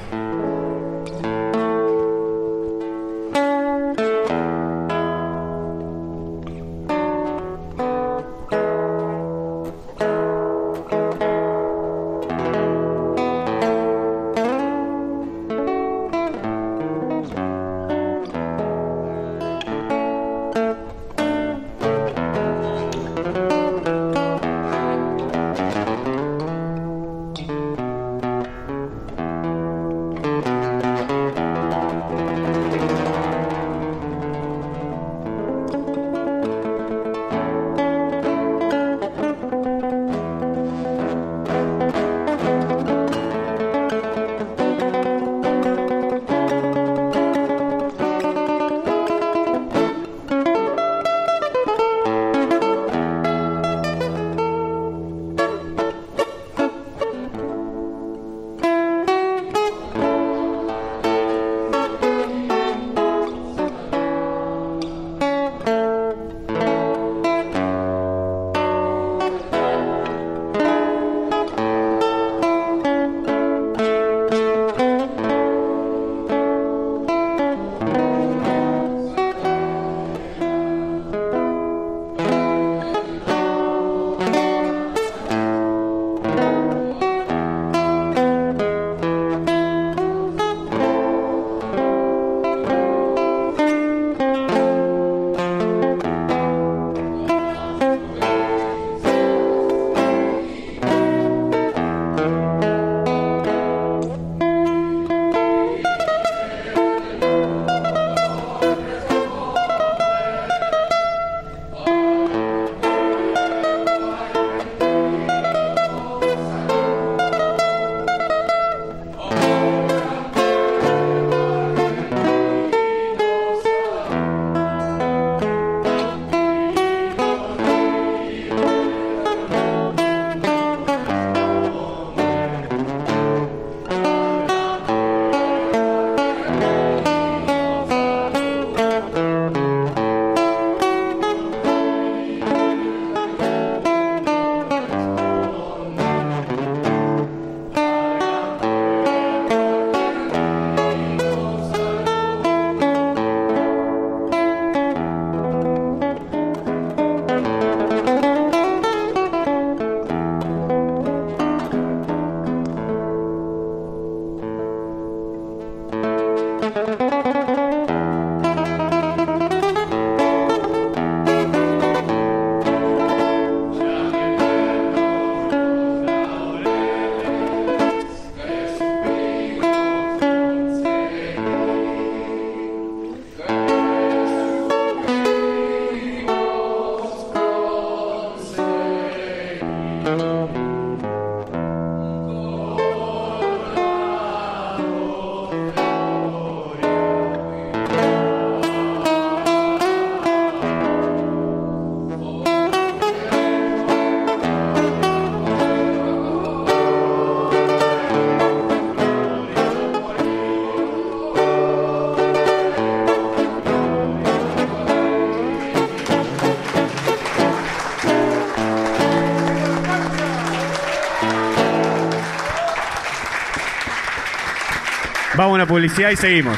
Speaker 11: Vamos a una publicidad y seguimos.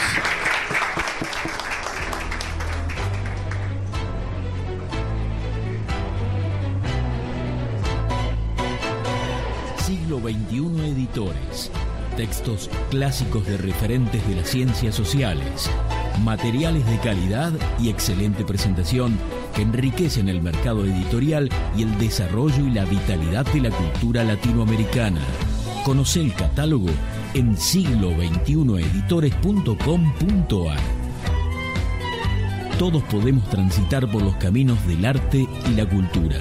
Speaker 1: Siglo XXI Editores. Textos clásicos de referentes de las ciencias sociales. Materiales de calidad y excelente presentación que enriquecen el mercado editorial y el desarrollo y la vitalidad de la cultura latinoamericana. Conoce el catálogo en siglo editorescomar Todos podemos transitar por los caminos del arte y la cultura.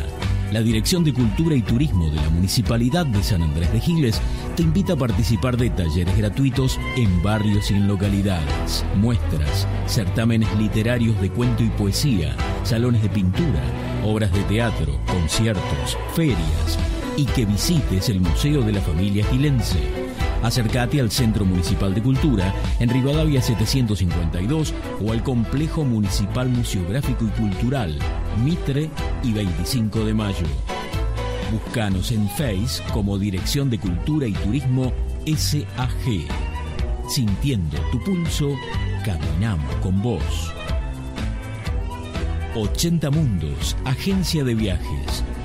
Speaker 1: La Dirección de Cultura y Turismo de la Municipalidad de San Andrés de Giles te invita a participar de talleres gratuitos en barrios y en localidades, muestras, certámenes literarios de cuento y poesía, salones de pintura, obras de teatro, conciertos, ferias y que visites el Museo de la Familia Gilense Acércate al Centro Municipal de Cultura en Rivadavia 752 o al Complejo Municipal Museográfico y Cultural Mitre y 25 de Mayo. Búscanos en Face como Dirección de Cultura y Turismo SAG. Sintiendo tu pulso, caminamos con vos. 80 Mundos, agencia de viajes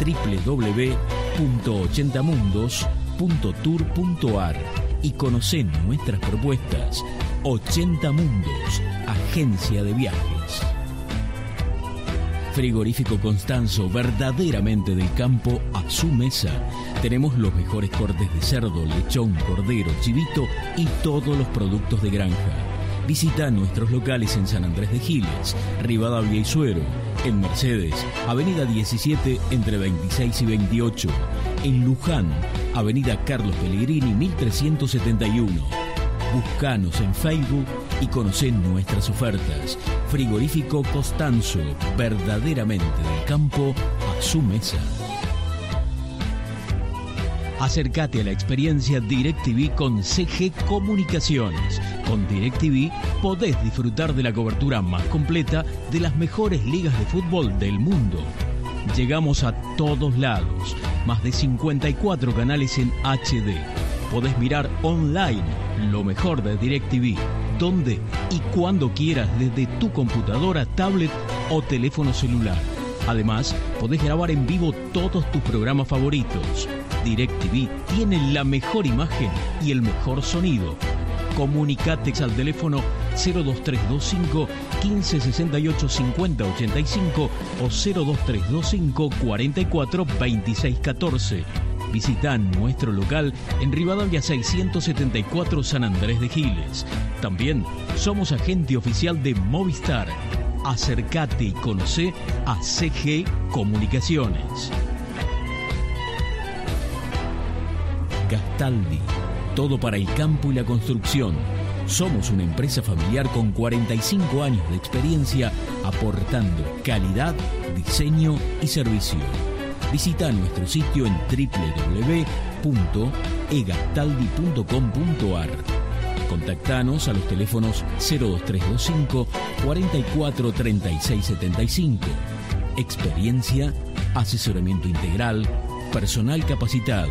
Speaker 1: www.80mundos.tour.ar y conoce nuestras propuestas. 80 Mundos, agencia de viajes. Frigorífico Constanzo, verdaderamente del campo a su mesa. Tenemos los mejores cortes de cerdo, lechón, cordero, chivito y todos los productos de granja Visita nuestros locales en San Andrés de Giles, Rivadavia y Suero, en Mercedes, Avenida 17 entre 26 y 28, en Luján, Avenida Carlos Pellegrini 1371. Buscanos en Facebook y conocen nuestras ofertas. Frigorífico Costanzo, verdaderamente del campo a su mesa. Acércate a la experiencia DirecTV con CG Comunicaciones. Con DirecTV podés disfrutar de la cobertura más completa de las mejores ligas de fútbol del mundo. Llegamos a todos lados, más de 54 canales en HD. Podés mirar online lo mejor de DirecTV, donde y cuando quieras desde tu computadora, tablet o teléfono celular. Además, podés grabar en vivo todos tus programas favoritos DirecTV tiene la mejor imagen y el mejor sonido. Comunicate al teléfono 02325 1568 5085 o 02325 44 14. Visita nuestro local en Rivadavia 674 San Andrés de Giles. También somos agente oficial de Movistar. Acércate y conoce a CG Comunicaciones. Gastaldi. Todo para el campo y la construcción. Somos una empresa familiar con 45 años de experiencia aportando calidad, diseño y servicio. Visita nuestro sitio en www.egastaldi.com.ar. Contactanos a los teléfonos 02325 44 36 75. Experiencia, asesoramiento integral, personal capacitado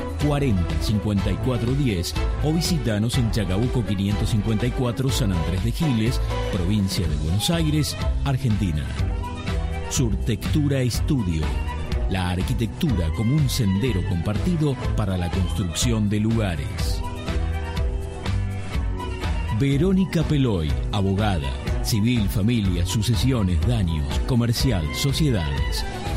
Speaker 1: 40 54 10 o visítanos en Chacabuco 554 San Andrés de Giles, provincia de Buenos Aires, Argentina. Surtectura Estudio. La arquitectura como un sendero compartido para la construcción de lugares. Verónica Peloy, abogada Civil, familia, sucesiones, daños, comercial, sociedades.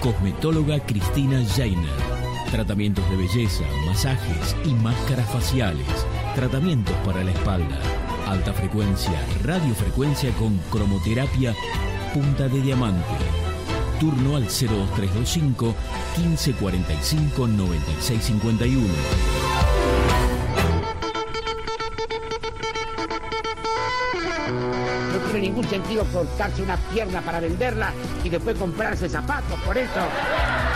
Speaker 1: Cosmetóloga Cristina Jainer. Tratamientos de belleza, masajes y máscaras faciales. Tratamientos para la espalda. Alta frecuencia, radiofrecuencia con cromoterapia punta de diamante. Turno al 02325 1545 9651.
Speaker 15: Ningún sentido cortarse una pierna para venderla y después comprarse zapatos. Por eso,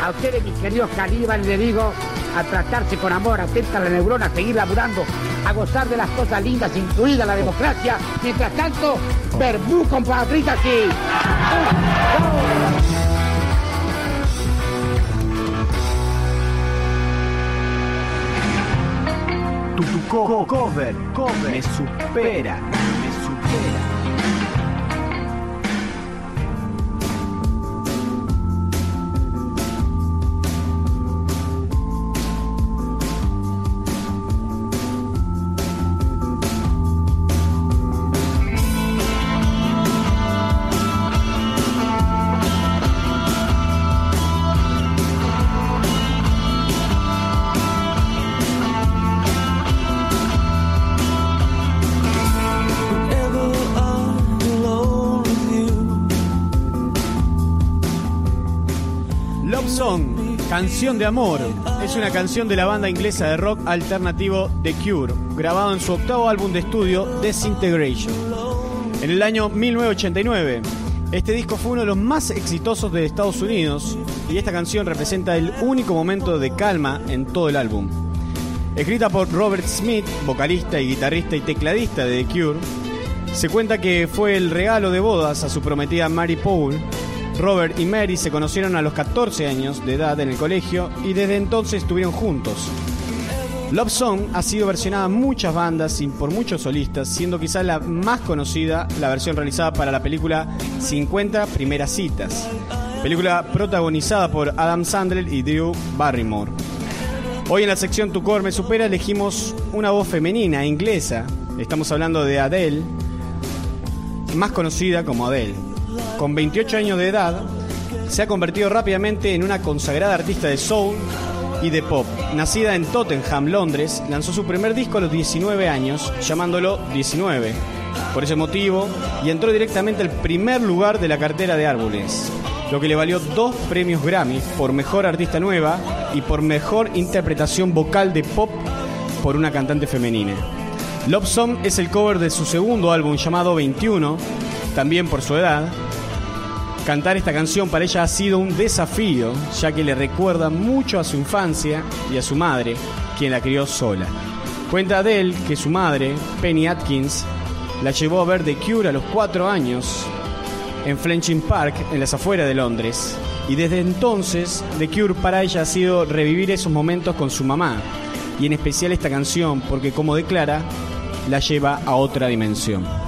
Speaker 15: a ustedes, mis queridos caníbales, le digo a tratarse con amor, a atenta la neurona, a seguir laburando, a gozar de las cosas lindas, incluida la democracia. Mientras tanto, verbú, compatriotas, sí.
Speaker 11: Tu, tu co- cover, cover, me supera, me supera. Canción de amor, es una canción de la banda inglesa de rock alternativo The Cure, grabado en su octavo álbum de estudio Desintegration. En el año 1989, este disco fue uno de los más exitosos de Estados Unidos y esta canción representa el único momento de calma en todo el álbum. Escrita por Robert Smith, vocalista y guitarrista y tecladista de The Cure, se cuenta que fue el regalo de bodas a su prometida Mary Paul. Robert y Mary se conocieron a los 14 años de edad en el colegio y desde entonces estuvieron juntos. Love Song ha sido versionada en muchas bandas y por muchos solistas, siendo quizás la más conocida la versión realizada para la película 50 Primeras Citas, película protagonizada por Adam Sandler y Drew Barrymore. Hoy en la sección Tu Core Me Supera elegimos una voz femenina inglesa. Estamos hablando de Adele, más conocida como Adele. Con 28 años de edad, se ha convertido rápidamente en una consagrada artista de soul y de pop. Nacida en Tottenham, Londres, lanzó su primer disco a los 19 años, llamándolo 19. Por ese motivo, y entró directamente al primer lugar de la cartera de árboles, lo que le valió dos premios Grammy por Mejor Artista Nueva y por Mejor Interpretación Vocal de Pop por una cantante femenina. Love es el cover de su segundo álbum llamado 21, también por su edad, Cantar esta canción para ella ha sido un desafío, ya que le recuerda mucho a su infancia y a su madre, quien la crió sola. Cuenta Adele que su madre, Penny Atkins, la llevó a ver The Cure a los cuatro años en Flenching Park, en las afueras de Londres. Y desde entonces, The Cure para ella ha sido revivir esos momentos con su mamá. Y en especial esta canción, porque como declara, la lleva a otra dimensión.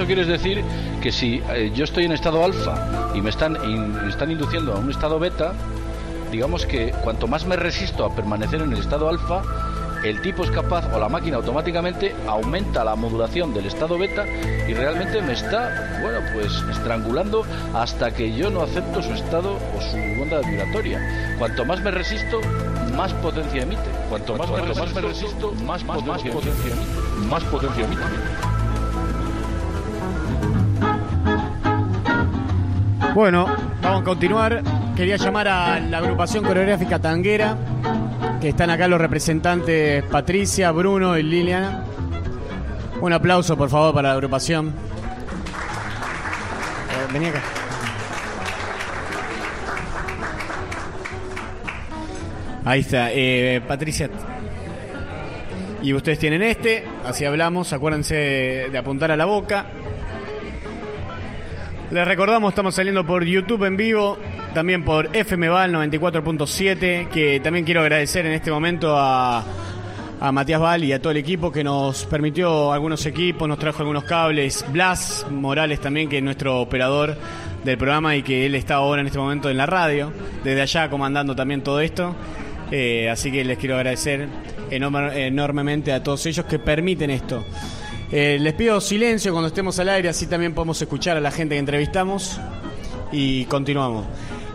Speaker 16: Eso quieres decir que si eh, yo estoy en estado alfa y me están, me están induciendo a un estado beta, digamos que cuanto más me resisto a permanecer en el estado alfa, el tipo es capaz o la máquina automáticamente aumenta la modulación del estado beta y realmente me está, bueno, pues estrangulando hasta que yo no acepto su estado o su onda vibratoria. Cuanto más me resisto, más potencia emite. Cuanto más, me, resisto, más me resisto, más, potencia, emite. Más potencia emite.
Speaker 11: Bueno, vamos a continuar. Quería llamar a la agrupación coreográfica Tanguera, que están acá los representantes Patricia, Bruno y Liliana. Un aplauso, por favor, para la agrupación. Eh, vení acá. Ahí está. Eh, Patricia. Y ustedes tienen este, así hablamos. Acuérdense de apuntar a la boca. Les recordamos, estamos saliendo por YouTube en vivo, también por FMVAL 94.7, que también quiero agradecer en este momento a, a Matías Val y a todo el equipo que nos permitió algunos equipos, nos trajo algunos cables. Blas Morales también, que es nuestro operador del programa y que él está ahora en este momento en la radio, desde allá comandando también todo esto. Eh, así que les quiero agradecer enorme- enormemente a todos ellos que permiten esto. Eh, les pido silencio cuando estemos al aire, así también podemos escuchar a la gente que entrevistamos y continuamos.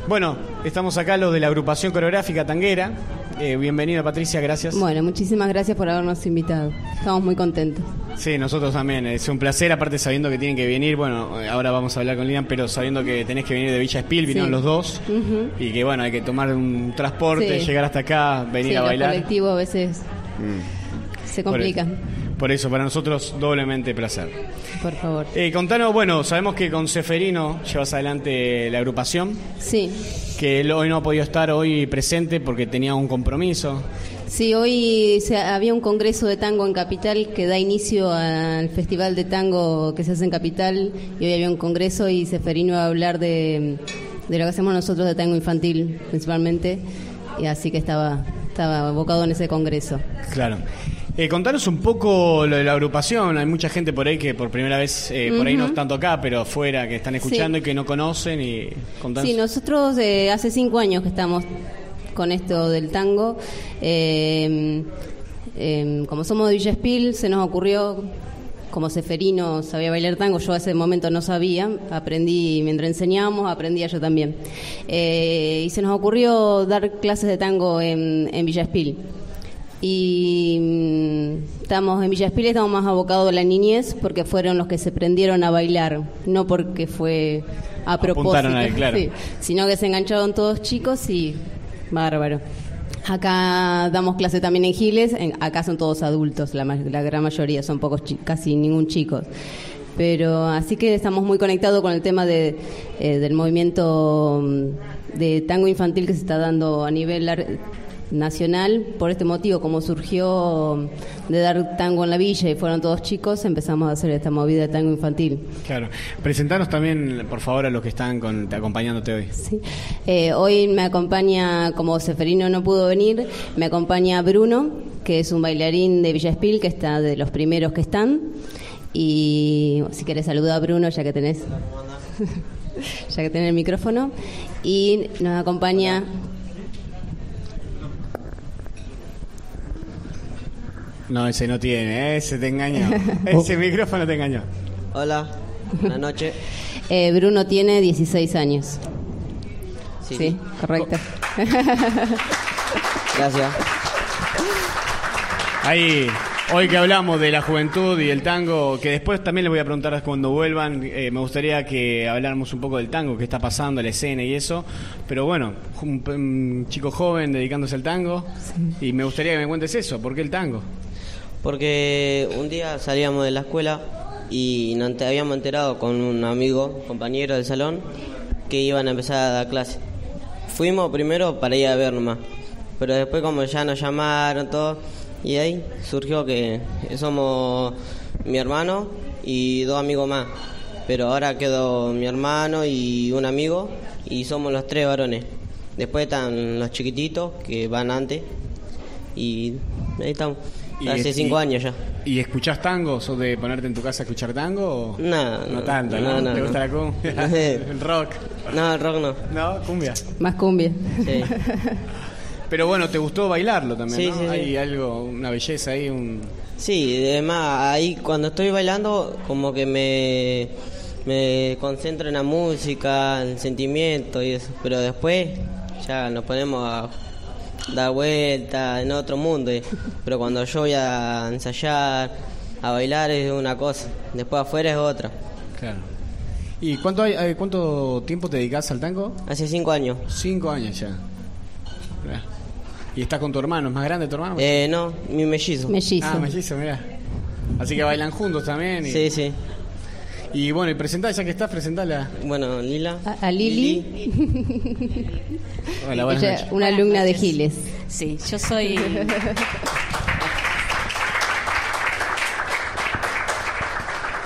Speaker 11: Bueno, estamos acá los de la agrupación coreográfica Tanguera. Eh, bienvenida Patricia, gracias.
Speaker 17: Bueno, muchísimas gracias por habernos invitado. Estamos muy contentos.
Speaker 11: Sí, nosotros también. Es un placer, aparte sabiendo que tienen que venir. Bueno, eh, ahora vamos a hablar con Lian, pero sabiendo que tenés que venir de Villa Espil, vinieron
Speaker 17: Sí.
Speaker 11: los dos. Y que bueno, hay que tomar un transporte,
Speaker 17: Sí.
Speaker 11: llegar hasta acá, venir
Speaker 17: Sí,
Speaker 11: a bailar.
Speaker 17: colectivos a veces
Speaker 11: Mm.
Speaker 17: se
Speaker 11: Por
Speaker 17: complican.
Speaker 11: Por eso, para nosotros doblemente placer.
Speaker 17: Por favor.
Speaker 11: Eh, contanos, bueno, sabemos que con Seferino llevas adelante la agrupación.
Speaker 17: Sí.
Speaker 11: Que él hoy no ha podido estar hoy presente porque tenía un compromiso.
Speaker 17: Sí, hoy se- había un congreso de tango en Capital que da inicio al festival de tango que se hace en Capital y hoy había un congreso y Seferino iba a hablar de, de lo que hacemos nosotros de tango infantil principalmente y así que estaba, estaba abocado en ese congreso.
Speaker 11: Claro. Eh, contanos un poco lo de la agrupación. Hay mucha gente por ahí que por primera vez, eh, por ahí no tanto acá, pero afuera, que están escuchando
Speaker 17: Sí.
Speaker 11: y que no conocen. y contanos.
Speaker 17: Sí, nosotros eh, hace cinco años que estamos con esto del tango. Eh, eh, como somos de Villa Espil, se nos ocurrió, como Seferino sabía bailar tango, yo a ese momento no sabía, aprendí mientras enseñábamos, aprendía yo también. Eh, y se nos ocurrió dar clases de tango en, en Villa Espil. Y mm, estamos en Villa Espil, estamos más abocados a la niñez porque fueron los que se prendieron a bailar, no porque fue a propósito,
Speaker 11: ahí, claro.
Speaker 17: sí, sino que se engancharon todos chicos y bárbaro. Acá damos clase también en Giles, en- acá son todos adultos, la, la gran mayoría, son pocos, casi ningún chico. Pero así que estamos muy conectados con el tema de, eh, del movimiento mm, de tango infantil que se está dando a nivel nacional. Por este motivo, como surgió de dar tango en la villa y fueron todos chicos, empezamos a hacer esta movida de tango infantil.
Speaker 11: Claro. Presentanos también, por favor, a los que están con- acompañándote hoy.
Speaker 17: Eh, hoy me acompaña, como Seferino no pudo venir, me acompaña Bruno, que es un bailarín de Villa Espil, que está de los primeros que están. Y si querés saludar a Bruno, ya que tenés, ya que tenés el micrófono. Y nos acompaña
Speaker 11: No, ese no tiene, ¿eh? ese te engañó. ese micrófono te engañó.
Speaker 18: Hola, buenas noches.
Speaker 17: eh, Bruno tiene 16 años.
Speaker 18: Sí,
Speaker 17: correcto.
Speaker 18: Gracias.
Speaker 11: Ahí, hoy que hablamos de la juventud y el tango, que después también les voy a preguntar cuando vuelvan, eh, me gustaría que habláramos un poco del tango, qué está pasando, la escena y eso. Pero bueno, un, un chico joven dedicándose al tango, y me gustaría que me cuentes eso, ¿por qué el tango?
Speaker 18: Porque un día salíamos de la escuela y nos habíamos enterado con un amigo, compañero del salón, que iban a empezar a dar clase. Fuimos primero para ir a ver nomás, pero después como ya nos llamaron todos, y ahí surgió que somos mi hermano y dos amigos más. Pero ahora quedó mi hermano y un amigo y somos los tres varones. Después están los chiquititos que van antes y ahí estamos. Hace cinco años ya.
Speaker 11: ¿Y escuchás tango? ¿Sos de ponerte en tu casa a escuchar tango? O...
Speaker 18: No,
Speaker 11: no tanto, ¿no?
Speaker 18: no, no,
Speaker 11: ¿Te gusta
Speaker 18: no.
Speaker 11: la cumbia? el rock.
Speaker 18: No, el rock no.
Speaker 11: No, cumbia.
Speaker 17: Más cumbia.
Speaker 18: Sí.
Speaker 11: Pero bueno, ¿te gustó bailarlo también,
Speaker 18: Sí,
Speaker 11: no?
Speaker 18: sí, sí.
Speaker 11: Hay algo, una belleza ahí, un...
Speaker 18: Sí, además ahí cuando estoy bailando como que me, me concentro en la música, en el sentimiento y eso, pero después ya nos ponemos a dar vuelta en otro mundo, pero cuando yo voy a ensayar, a bailar es una cosa, después afuera es otra.
Speaker 11: Claro. ¿Y cuánto, hay, cuánto tiempo te dedicas al tango?
Speaker 18: Hace cinco años.
Speaker 11: Cinco años ya. ¿Y estás con tu hermano? ¿Es más grande tu hermano?
Speaker 18: Eh, no, mi mellizo.
Speaker 11: Ah, mellizo, mirá. Así que bailan juntos también. y-
Speaker 18: Sí, sí.
Speaker 11: Y bueno, y presentá, ya que estás, presentala.
Speaker 18: Bueno, Lila.
Speaker 17: A, a Lili.
Speaker 11: Hola, buenas
Speaker 17: Ella,
Speaker 11: noches.
Speaker 17: una alumna de Giles.
Speaker 19: Sí, yo soy.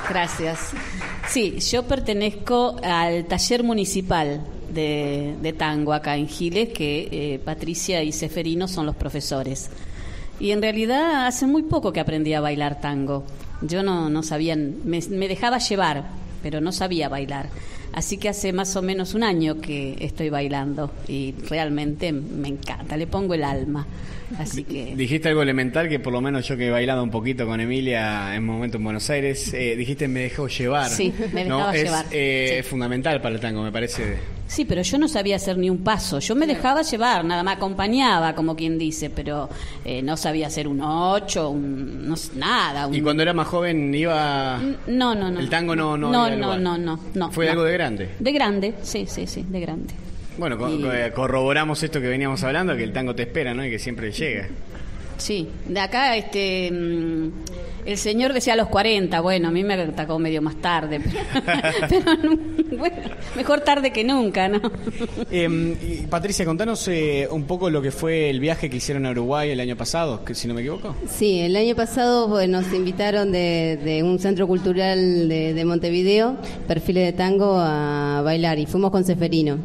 Speaker 19: Gracias. Sí, yo pertenezco al taller municipal de, de tango acá en Giles, que eh, Patricia y Seferino son los profesores. Y en realidad hace muy poco que aprendí a bailar tango. Yo no, no sabía, me, me dejaba llevar, pero no sabía bailar. Así que hace más o menos un año que estoy bailando y realmente me encanta, le pongo el alma. Así que...
Speaker 11: Dijiste algo elemental que por lo menos yo que he bailado un poquito con Emilia en un momento en Buenos Aires, eh, dijiste me dejó llevar.
Speaker 19: Sí, me
Speaker 11: ¿no?
Speaker 19: dejaba
Speaker 11: es,
Speaker 19: llevar,
Speaker 11: eh,
Speaker 19: sí.
Speaker 11: es fundamental para el tango, me parece.
Speaker 19: Sí, pero yo no sabía hacer ni un paso. Yo me dejaba llevar, nada más acompañaba, como quien dice, pero eh, no sabía hacer un ocho, un, no nada. un-
Speaker 11: Y cuando era más joven iba...
Speaker 19: No, no, no.
Speaker 11: El tango no- no
Speaker 19: No, no, no, no, no.
Speaker 11: Fue algo de grande.
Speaker 19: De grande, sí, sí, sí, de grande.
Speaker 11: Bueno,
Speaker 19: Y-
Speaker 11: co- corroboramos esto que veníamos hablando, que el tango te espera, ¿no? Y que siempre llega.
Speaker 19: Sí, de acá este mm, el señor decía a los 40, bueno, a mí me atacó medio más tarde, pero, pero no- bueno, mejor tarde que nunca, ¿no?
Speaker 11: Eh, Patricia, contanos eh, un poco lo que fue el viaje que hicieron a Uruguay el año pasado, que si no me equivoco.
Speaker 17: Sí, el año pasado pues, nos invitaron de, de un centro cultural de, de Montevideo, Perfiles de Tango, a bailar y fuimos con Seferino.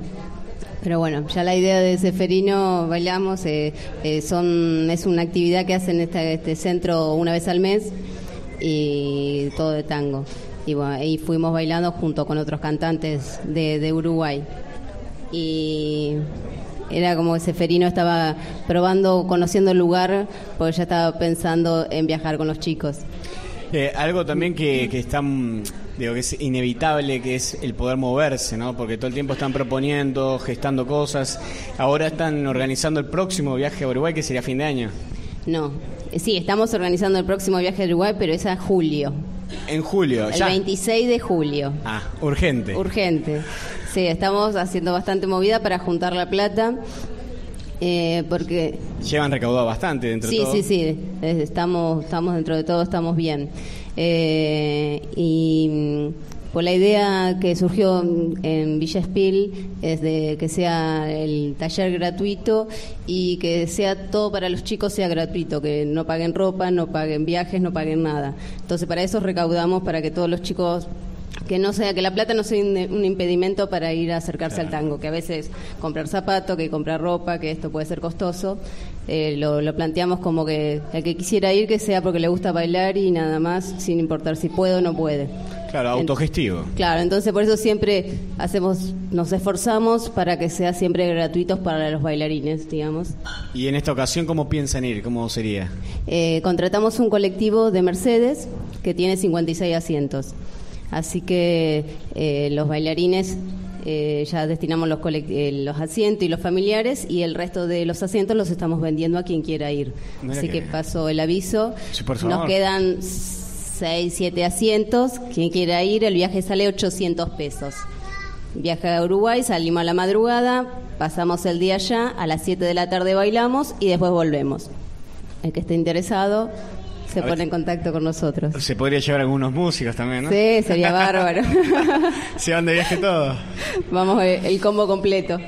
Speaker 17: Pero bueno, ya la idea de Seferino, bailamos, eh, eh, son, es una actividad que hacen este, este centro una vez al mes y todo de tango. Y bueno, ahí fuimos bailando junto con otros cantantes de, de Uruguay. Y era como que Seferino estaba probando, conociendo el lugar, porque ya estaba pensando en viajar con los chicos.
Speaker 11: Eh, algo también que, que está, mm, digo, que es inevitable, que es el poder moverse, ¿no? Porque todo el tiempo están proponiendo, gestando cosas. Ahora están organizando el próximo viaje a Uruguay, que sería fin de año.
Speaker 17: No, eh, sí, estamos organizando el próximo viaje a Uruguay, pero es a julio,
Speaker 11: En julio,
Speaker 17: el
Speaker 11: ya.
Speaker 17: 26 de julio.
Speaker 11: Ah, urgente.
Speaker 17: Urgente. Sí, estamos haciendo bastante movida para juntar la plata, eh, porque
Speaker 11: Llevan recaudado bastante dentro
Speaker 17: sí,
Speaker 11: de todo.
Speaker 17: sí, sí, eh, estamos, estamos dentro de todo, estamos bien. Eh, y mm, pues la idea que surgió en Villa Espil es de que sea el taller gratuito y que sea todo para los chicos sea gratuito, que no paguen ropa, no paguen viajes, no paguen nada. Entonces para eso recaudamos para que todos los chicos que no sea que la plata no sea un, un impedimento para ir a acercarse al tango, que a veces comprar zapato, que comprar ropa, que esto puede ser costoso. Eh, lo, lo planteamos como que el que quisiera ir que sea porque le gusta bailar y nada más, sin importar si puede o no puede.
Speaker 11: Claro, autogestivo.
Speaker 17: Claro, entonces por eso siempre hacemos, nos esforzamos para que sea siempre gratuitos para los bailarines, digamos.
Speaker 11: Y en esta ocasión, ¿cómo piensan ir? ¿Cómo sería?
Speaker 17: Eh, contratamos un colectivo de Mercedes que tiene 56 asientos. Así que eh, los bailarines eh, ya destinamos los, eh, los asientos y los familiares y el resto de los asientos los estamos vendiendo a quien quiera ir.
Speaker 11: Mira
Speaker 17: Así
Speaker 11: que
Speaker 17: que paso el aviso.
Speaker 11: Sí, por favor.
Speaker 17: Nos quedan 6, 7 asientos. Quien quiera ir, el viaje sale 800 pesos. Viaje a Uruguay, salimos a la madrugada, pasamos el día allá, a las 7 de la tarde bailamos y después volvemos. El que esté interesado se pone en contacto con nosotros.
Speaker 11: Se podría llevar algunos músicos también, ¿no?
Speaker 17: Sí, sería bárbaro.
Speaker 11: Se van de viaje todos.
Speaker 17: Vamos, eh, el combo completo.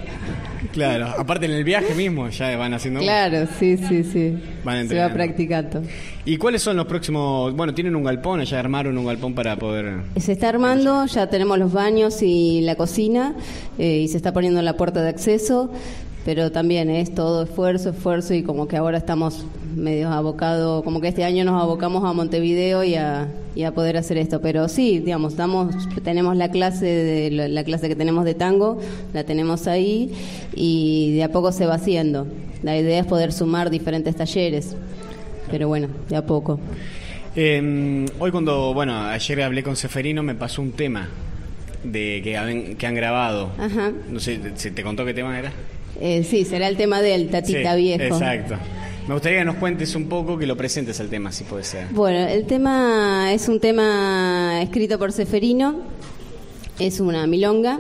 Speaker 11: Claro, aparte en el viaje mismo ya van haciendo
Speaker 17: Claro, sí, sí, sí.
Speaker 11: Van
Speaker 17: Se va practicando.
Speaker 11: ¿Y cuáles son los próximos? Bueno, tienen un galpón, ya armaron un galpón para poder...
Speaker 17: Se está armando, ya tenemos los baños y la cocina eh, y se está poniendo la puerta de acceso. Pero también es todo esfuerzo, esfuerzo y como que ahora estamos medio abocados, como que este año nos abocamos a Montevideo y a, y a poder hacer esto, pero sí, digamos, estamos, tenemos la clase de la, la clase que tenemos de tango, la tenemos ahí y de a poco se va haciendo. La idea es poder sumar diferentes talleres, pero bueno, de a poco.
Speaker 11: Eh, hoy cuando, bueno, ayer hablé con Seferino me pasó un tema de que, han- que han grabado.
Speaker 17: Ajá.
Speaker 11: No sé, ¿se te contó qué tema era?
Speaker 17: Eh, sí, será el tema del tatita
Speaker 11: Sí,
Speaker 17: viejo.
Speaker 11: Exacto. Me gustaría que nos cuentes un poco, que lo presentes al tema, si puede ser.
Speaker 17: Bueno, el tema es un tema escrito por Seferino, es una milonga,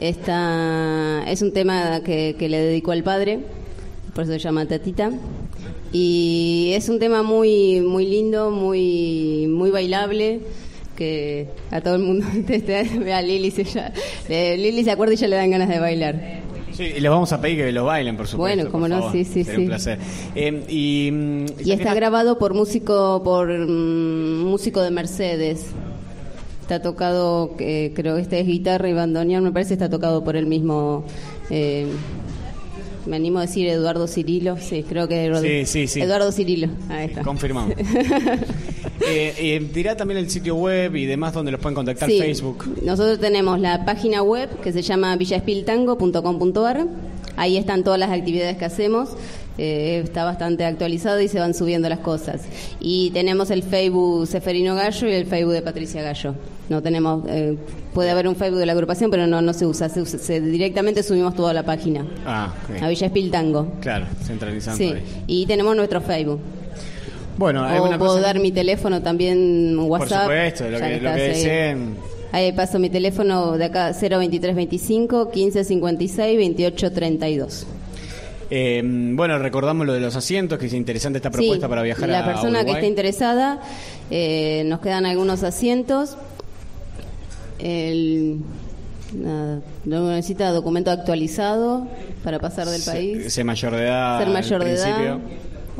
Speaker 17: Esta, es un tema que, que le dedicó al padre, por eso se llama Tatita. Y es un tema muy muy lindo, muy muy bailable, que a todo el mundo, este, ve a Lili, se, ya, eh, Lili se acuerda y ya le dan ganas de bailar.
Speaker 11: Sí, y les vamos a pedir que lo bailen, por supuesto.
Speaker 17: Bueno, cómo no, sí, sí, sí.
Speaker 11: un placer. Eh, y,
Speaker 17: Y
Speaker 11: ya que
Speaker 17: está grabado por músico por mm, músico de Mercedes. Está tocado, eh, creo que este es guitarra y bandoneón, me parece está tocado por el mismo. eh, me animo a decir Eduardo Cirilo, sí, creo que Eduardo,
Speaker 11: Sí, sí, sí.
Speaker 17: Eduardo Cirilo, ahí está.
Speaker 11: Confirmamos. eh, eh, dirá también el sitio web y demás donde los pueden contactar,
Speaker 17: Sí.
Speaker 11: Facebook.
Speaker 17: Nosotros tenemos la página web que se llama villaspiltango.com.ar. Ahí están todas las actividades que hacemos. Eh, está bastante actualizado y se van subiendo las cosas. Y tenemos el Facebook Seferino Gallo y el Facebook de Patricia Gallo. No tenemos, eh, puede haber un Facebook de la agrupación, pero no, no se usa. Se, usa- se- directamente subimos toda la página.
Speaker 11: Ah, ok.
Speaker 17: A Villa Espiltango.
Speaker 11: Claro, centralizando
Speaker 17: Sí.
Speaker 11: ahí.
Speaker 17: Y tenemos nuestro Facebook.
Speaker 11: Bueno,
Speaker 17: O
Speaker 11: ¿alguna
Speaker 17: puedo
Speaker 11: cosa?
Speaker 17: dar mi teléfono también, WhatsApp.
Speaker 11: Por supuesto, lo que, lo que deseen.
Speaker 17: Ahí paso mi teléfono de acá 02325 1556 2832.
Speaker 11: Eh, bueno, recordamos lo de los asientos, que es interesante esta propuesta
Speaker 17: Sí,
Speaker 11: para viajar
Speaker 17: la
Speaker 11: a
Speaker 17: persona que
Speaker 11: Uruguay.
Speaker 17: esté interesada, eh, nos quedan algunos asientos. El, nada, no necesita documento actualizado para pasar del país.
Speaker 11: Ser mayor de edad.
Speaker 17: ser mayor de edad.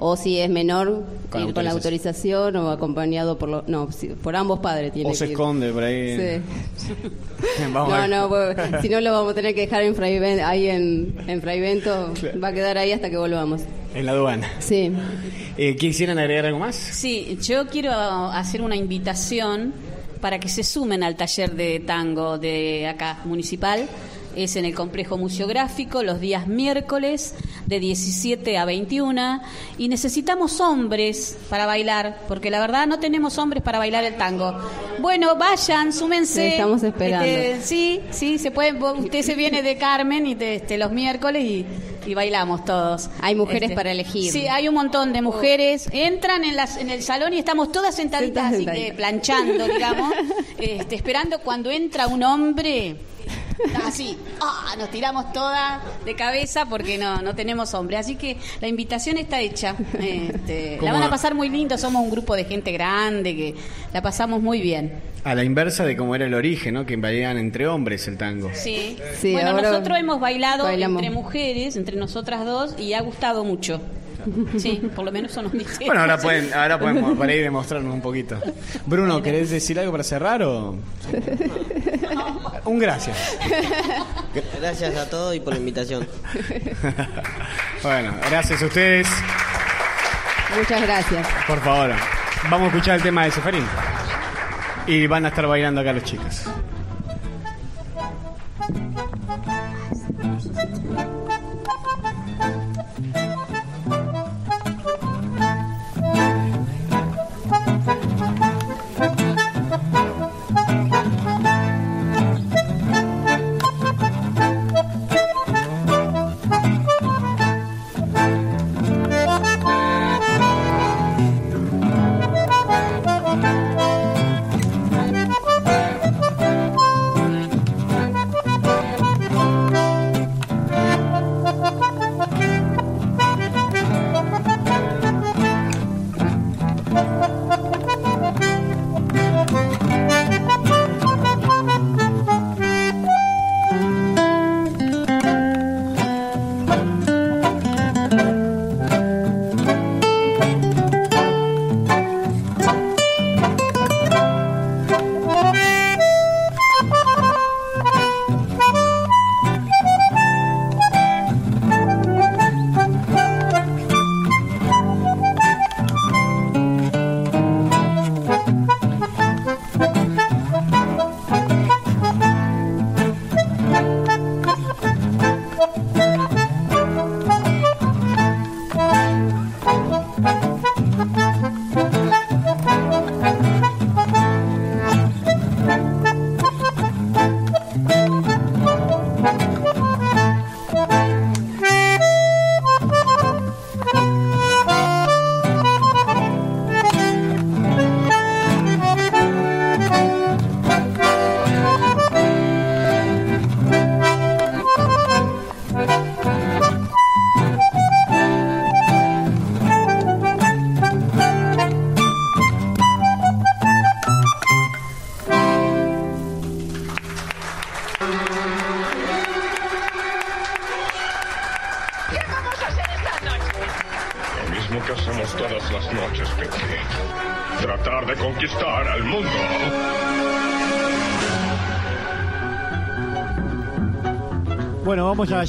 Speaker 17: O si es menor,
Speaker 11: Con
Speaker 17: ir con la autorización o acompañado por lo, no, si- por ambos padres tiene
Speaker 11: O se
Speaker 17: que ir.
Speaker 11: esconde por ahí.
Speaker 17: Sí.
Speaker 11: Vamos a
Speaker 17: no,
Speaker 11: ver.
Speaker 17: no, pues, si no lo vamos a tener que dejar en Fraiven- ahí en, en Fraivento, va a quedar ahí hasta que volvamos.
Speaker 11: En la aduana.
Speaker 17: Sí.
Speaker 11: Eh, ¿Quisieran agregar algo más?
Speaker 19: Sí, yo quiero hacer una invitación para que se sumen al taller de tango de acá municipal. Es en el complejo museográfico los días miércoles de 17 a 21 y necesitamos hombres para bailar, porque la verdad no tenemos hombres para bailar el tango. Bueno, vayan, súmense.
Speaker 17: Estamos esperando.
Speaker 19: Este, sí, sí, se puede. vos- Usted se viene de Carmen y te- este, los miércoles y, y bailamos todos.
Speaker 17: Hay mujeres
Speaker 19: Este,
Speaker 17: para elegir.
Speaker 19: Sí, hay un montón de mujeres. Entran en, las, en el salón y estamos todas sentaditas así que planchando, digamos, este, esperando cuando entra un hombre. Así, ah, nos tiramos todas de cabeza porque no, no tenemos hombre. Así que la invitación está hecha. Este, la van a pasar muy lindo. Somos un grupo de gente grande que la pasamos muy bien.
Speaker 11: A la inversa de cómo era el origen, ¿no? Que bailaban entre hombres el tango.
Speaker 19: Sí.
Speaker 17: Sí,
Speaker 19: bueno,
Speaker 17: ahora
Speaker 19: nosotros hemos bailado
Speaker 17: bailamos.
Speaker 19: entre mujeres, entre nosotras dos, y ha gustado mucho. Sí, por lo menos eso nos dice.
Speaker 11: Bueno, ahora pueden, ahora podemos para ir demostrarnos un poquito. Bruno, ¿querés decir algo para cerrar o...? Un gracias.
Speaker 18: Gracias a todos y por la invitación.
Speaker 11: Bueno, gracias a ustedes.
Speaker 17: Muchas gracias.
Speaker 11: Por favor, vamos a escuchar el tema de Seferín. Y van a estar bailando acá los chicos.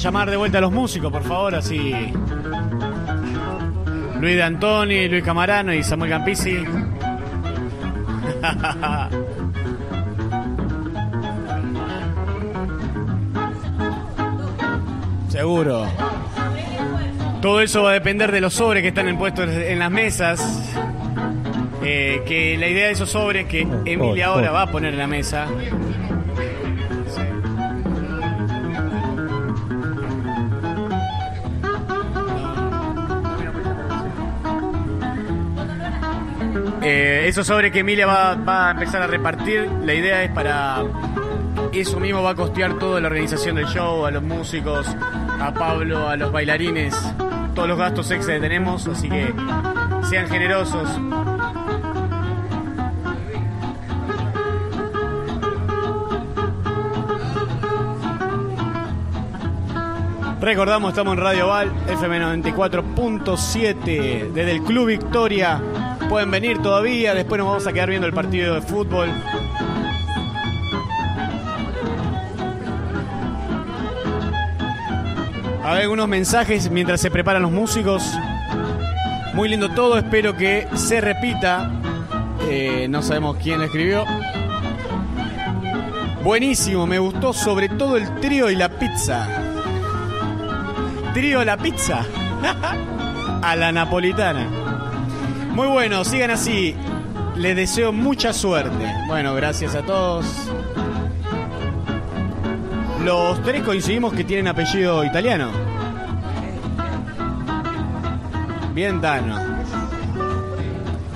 Speaker 11: Llamar de vuelta a los músicos, por favor, así. Luis de Antoni, Luis Camarano y Samuel Campisi. Seguro. Todo eso va a depender de los sobres que están puestos en las mesas. Eh, que la idea de esos sobres que Emilia ahora va a poner en la mesa. Esos sobres que Emilia va, va a empezar a repartir, la idea es para eso mismo va a costear toda la organización del show, a los músicos, a Pablo, a los bailarines, todos los gastos extra que tenemos, así que sean generosos. Recordamos, estamos en Radio Val, FM 94.7, desde el Club Victoria. Pueden venir todavía, después nos vamos a quedar viendo el partido de fútbol. Hay algunos mensajes mientras se preparan los músicos. Muy lindo todo, espero que se repita. Eh, no sabemos quién lo escribió. Buenísimo, me gustó sobre todo el trío y la pizza. Trío la pizza. A la napolitana. Muy bueno, sigan así. Les deseo mucha suerte. Bueno, gracias a todos. Los tres coincidimos que tienen apellido italiano. Bien Tano.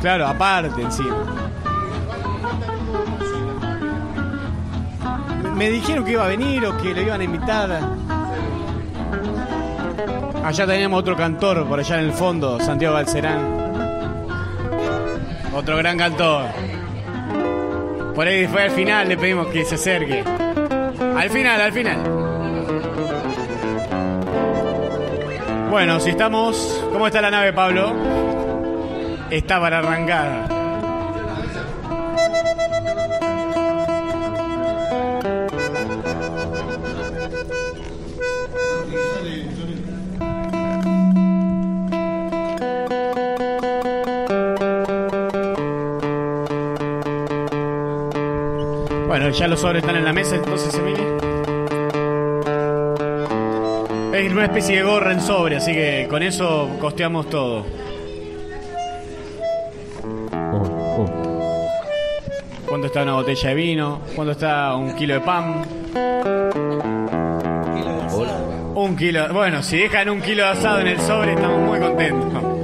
Speaker 11: Claro, aparte encima. Me dijeron que iba a venir o que lo iban a invitar. Allá tenemos otro cantor por allá en el fondo, Santiago Balcerán. Otro gran cantor. Por ahí fue al final, le pedimos que se acerque. Al final, al final. Bueno, si estamos. ¿Cómo está la nave, Pablo? Está para arrancar. Ya los sobres están en la mesa, entonces, Emilia. Es una especie de gorra en sobre, así que con eso costeamos todo. ¿Cuánto está una botella de vino? ¿Cuánto está un kilo de pan? Un kilo. Bueno, si dejan un kilo de asado en el sobre, estamos muy contentos.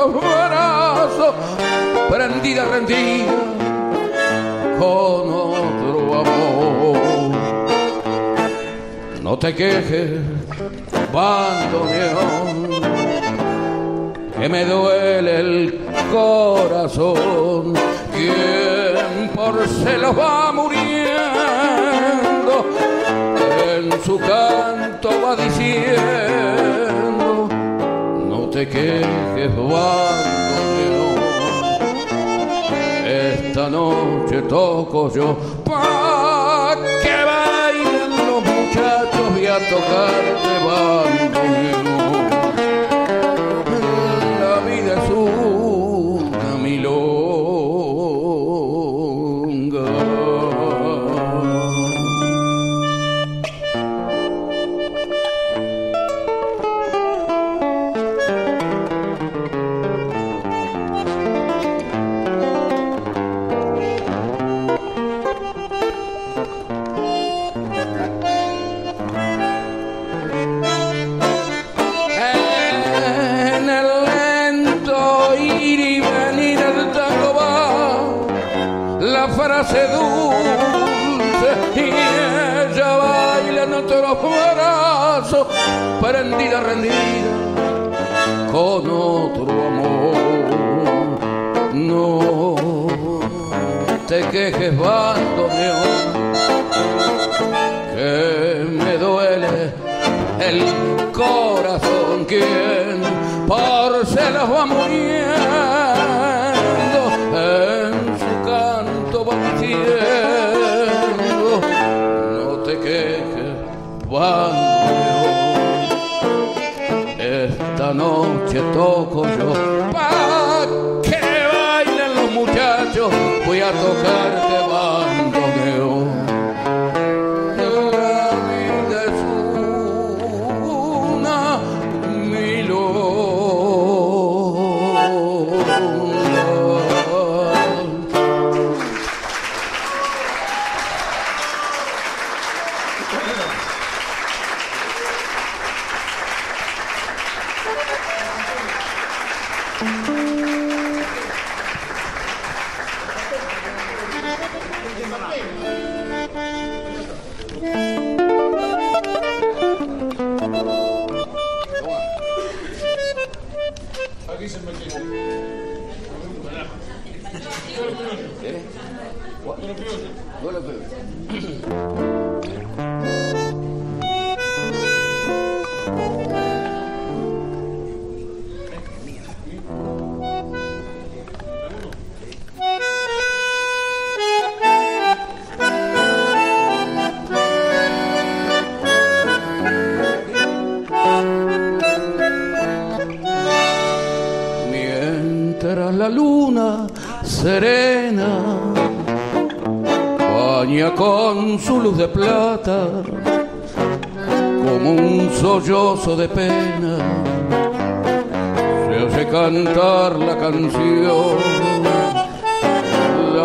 Speaker 12: Otros brazos, prendida, rendida con otro amor. No te quejes, bandoneón, que me duele el corazón. Quien por celos va muriendo, en su canto va diciendo, te quejes, bandoneón. Esta noche toco yo pa' que bailen los muchachos y a tocarte bandoneón. Con otro amor. No te quejes, bandoneón, que me duele el corazón quien por celos va muriendo en su canto va diciendo no te quejes bandoneón noche toco yo. Pa' que bailen los muchachos voy a tocarte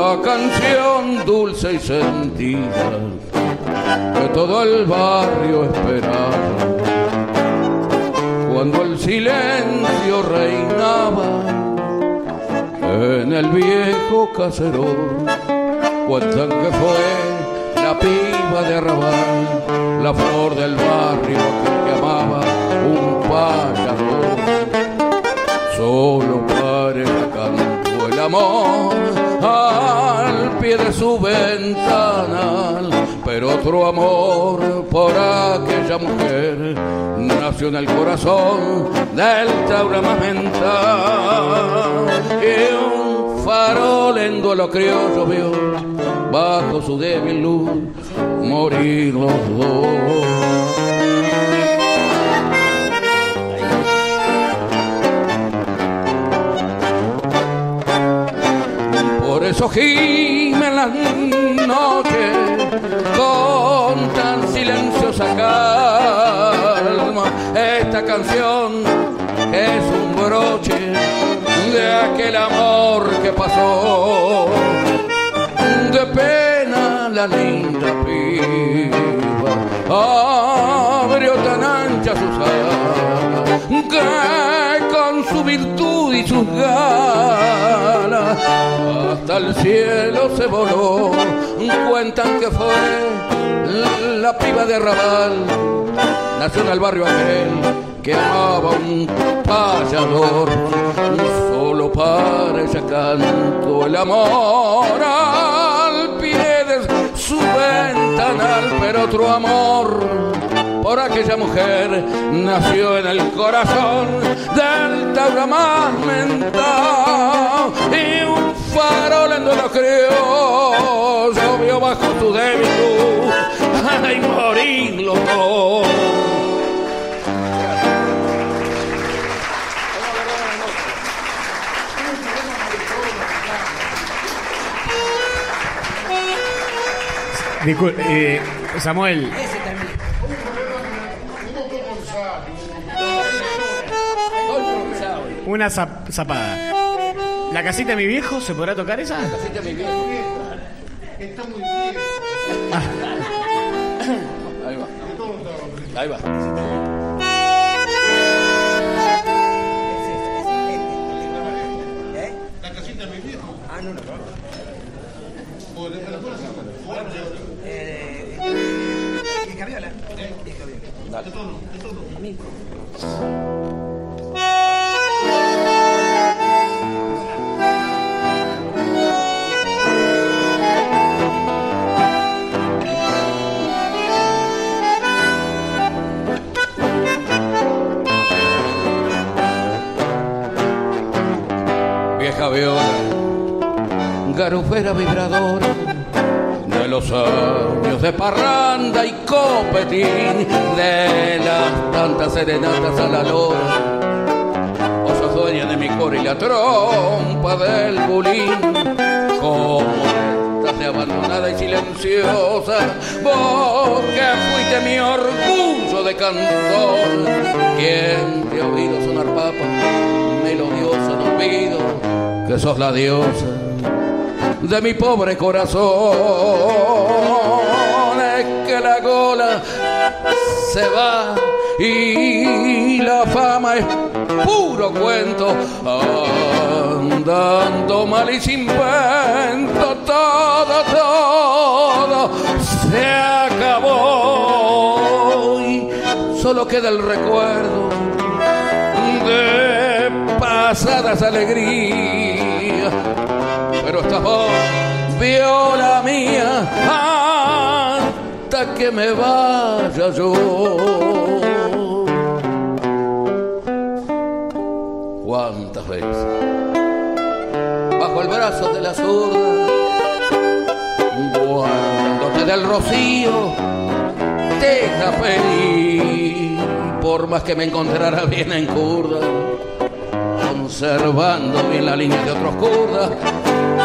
Speaker 12: la canción dulce y sentida que todo el barrio esperaba cuando el silencio reinaba en el viejo caserón. Cuentan que fue la piba de Arrabal, la flor del barrio que amaba un payador. De su ventana, pero otro amor por aquella mujer nació en el corazón del mental y un farol en duelo criollo vio bajo su débil luz morir los dos. Eso gimen las noches con tan silenciosa calma. Esta canción es un broche de aquel amor que pasó. De pena la linda piba abrió tan ancha sus alas con su virtud y sus ganas hasta el cielo se voló. Cuentan que fue la piba de Raval, nació en el barrio aquel que amaba un payador. Solo para ella canto el amor al pie de su ventanal, pero otro amor por aquella mujer nació en el corazón del taura más mental y un farol en duelo crió llovió bajo su débil luz ay morir los dos
Speaker 11: Discul- eh, Samuel, una zap- zapada. ¿La casita de mi viejo se podrá tocar esa? La
Speaker 12: casita de mi viejo.
Speaker 14: Está muy bien.
Speaker 12: Ahí va. Ahí va.
Speaker 14: La
Speaker 12: garufera vibradora de los años de parranda y copetín, de las tantas serenatas a la lora. Vos sos dueña de mi coro y la trompa del bulín, como estás de abandonada y silenciosa, vos que fuiste mi orgullo de cantor, quien te ha oído sonar papa, melodiosa no olvido que sos la diosa de mi pobre corazón. Es que la gola se va y la fama es puro cuento, andando mal y sin vento, todo, todo se acabó. Y solo queda el recuerdo de pasadas alegrías, esta voz viola mía hasta que me vaya yo. ¿Cuántas veces? Bajo el brazo de la zurda, guardándote del rocío, deja feliz, por más que me encontrara bien en curda, conservando bien la línea de otros curdas,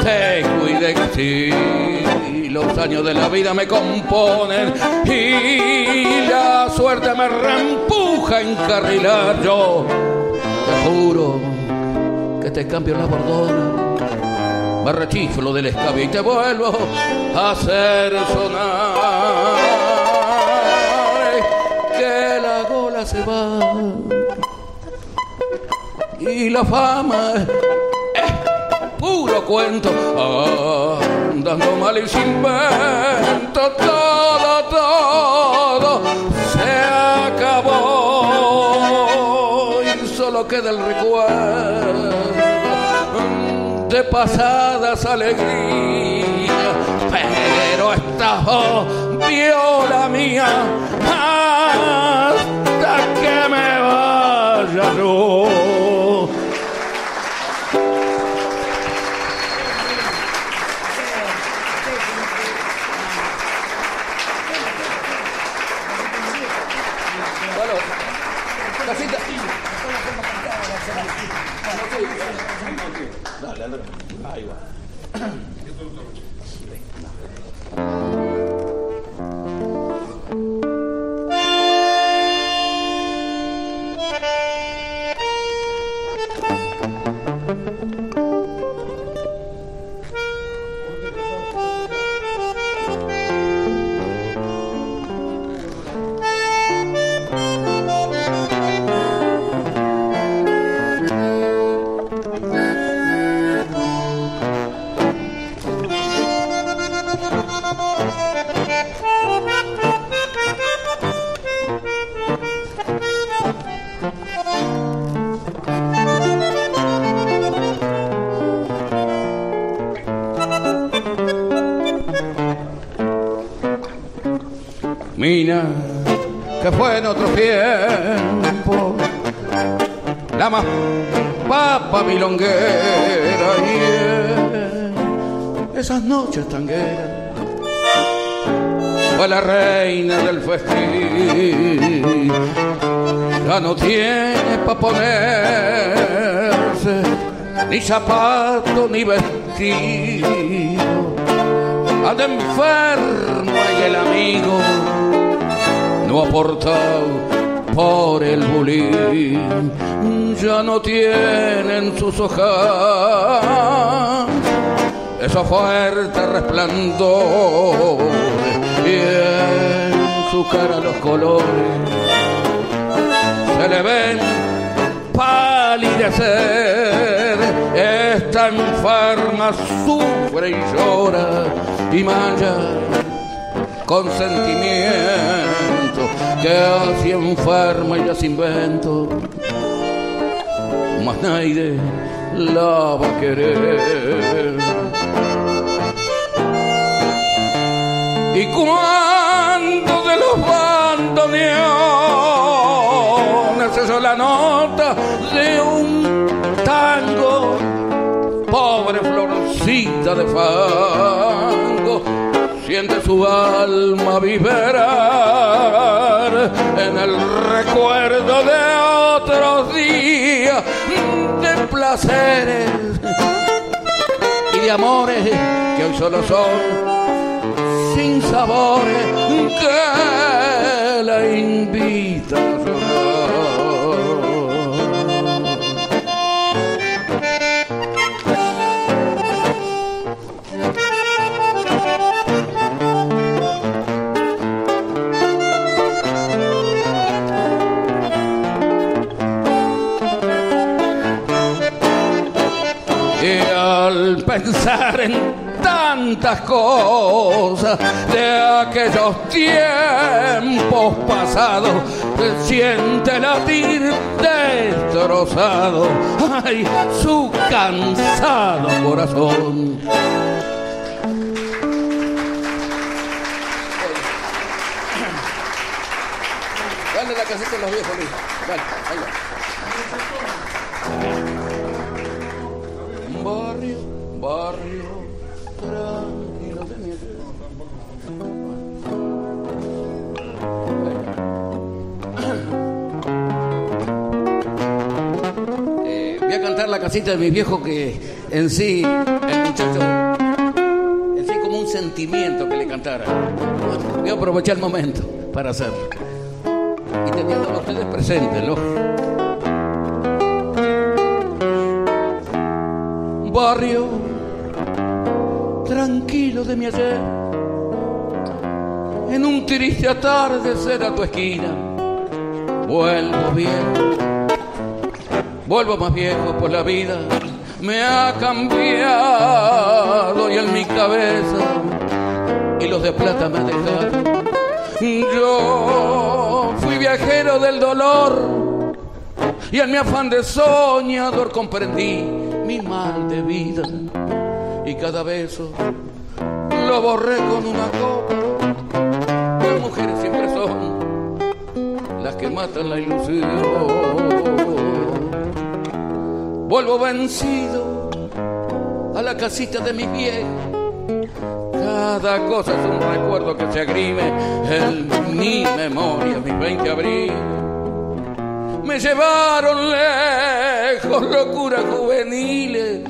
Speaker 12: te cuide que sí, los años de la vida me componen y la suerte me reempuja a encarrilar yo. Te juro que te cambio la bordona, me rechiflo del escabio y te vuelvo a hacer sonar. Que la gola se va y la fama es puro cuento, andando mal y sin vento, todo, todo se acabó. Y solo queda el recuerdo de pasadas alegrías, pero esta voz viola mía hasta que me vaya yo. Que fue en otro tiempo la más papa milonguera. Y esas noches tangueras fue la reina del festín. Ya no tiene pa' ponerse ni zapato ni vestido. Anda enferma y el amigo no aportado por el bulín. Ya no tienen sus hojas esos fuertes resplandores y en su cara los colores se le ven palidecer. Esta enferma sufre y llora y maya con sentimiento que así enferma y sin invento más nadie la va a querer. Y cuando de los bandoneones oyó la nota de un tango pobre florcita de fango siente su alma vibrar en el recuerdo de otros días de placeres y de amores que hoy solo son sin sabores que la invitan a llorar. Pensar en tantas cosas de aquellos tiempos pasados, se siente latir destrozado, ay, su cansado corazón. Dale la casita a los viejos, Luis. Casita de mi viejo que en sí, el muchacho, en sí como un sentimiento que le cantara. Voy a aprovechar el momento para hacerlo. Y teniéndolo ustedes presentes, lógico. Barrio tranquilo de mi ayer, en un triste atardecer a tu esquina, vuelvo bien, vuelvo más viejo por la vida, me ha cambiado y en mi cabeza hilos de plata me ha dejado. Yo fui viajero del dolor y en mi afán de soñador comprendí mi mal de vida y cada beso lo borré con una copa. Las mujeres siempre son las que matan la ilusión. Vuelvo vencido a la casita de mi viejo. Cada cosa es un recuerdo que se agrime en mi memoria, mis 20 abril. Me llevaron lejos, locuras juveniles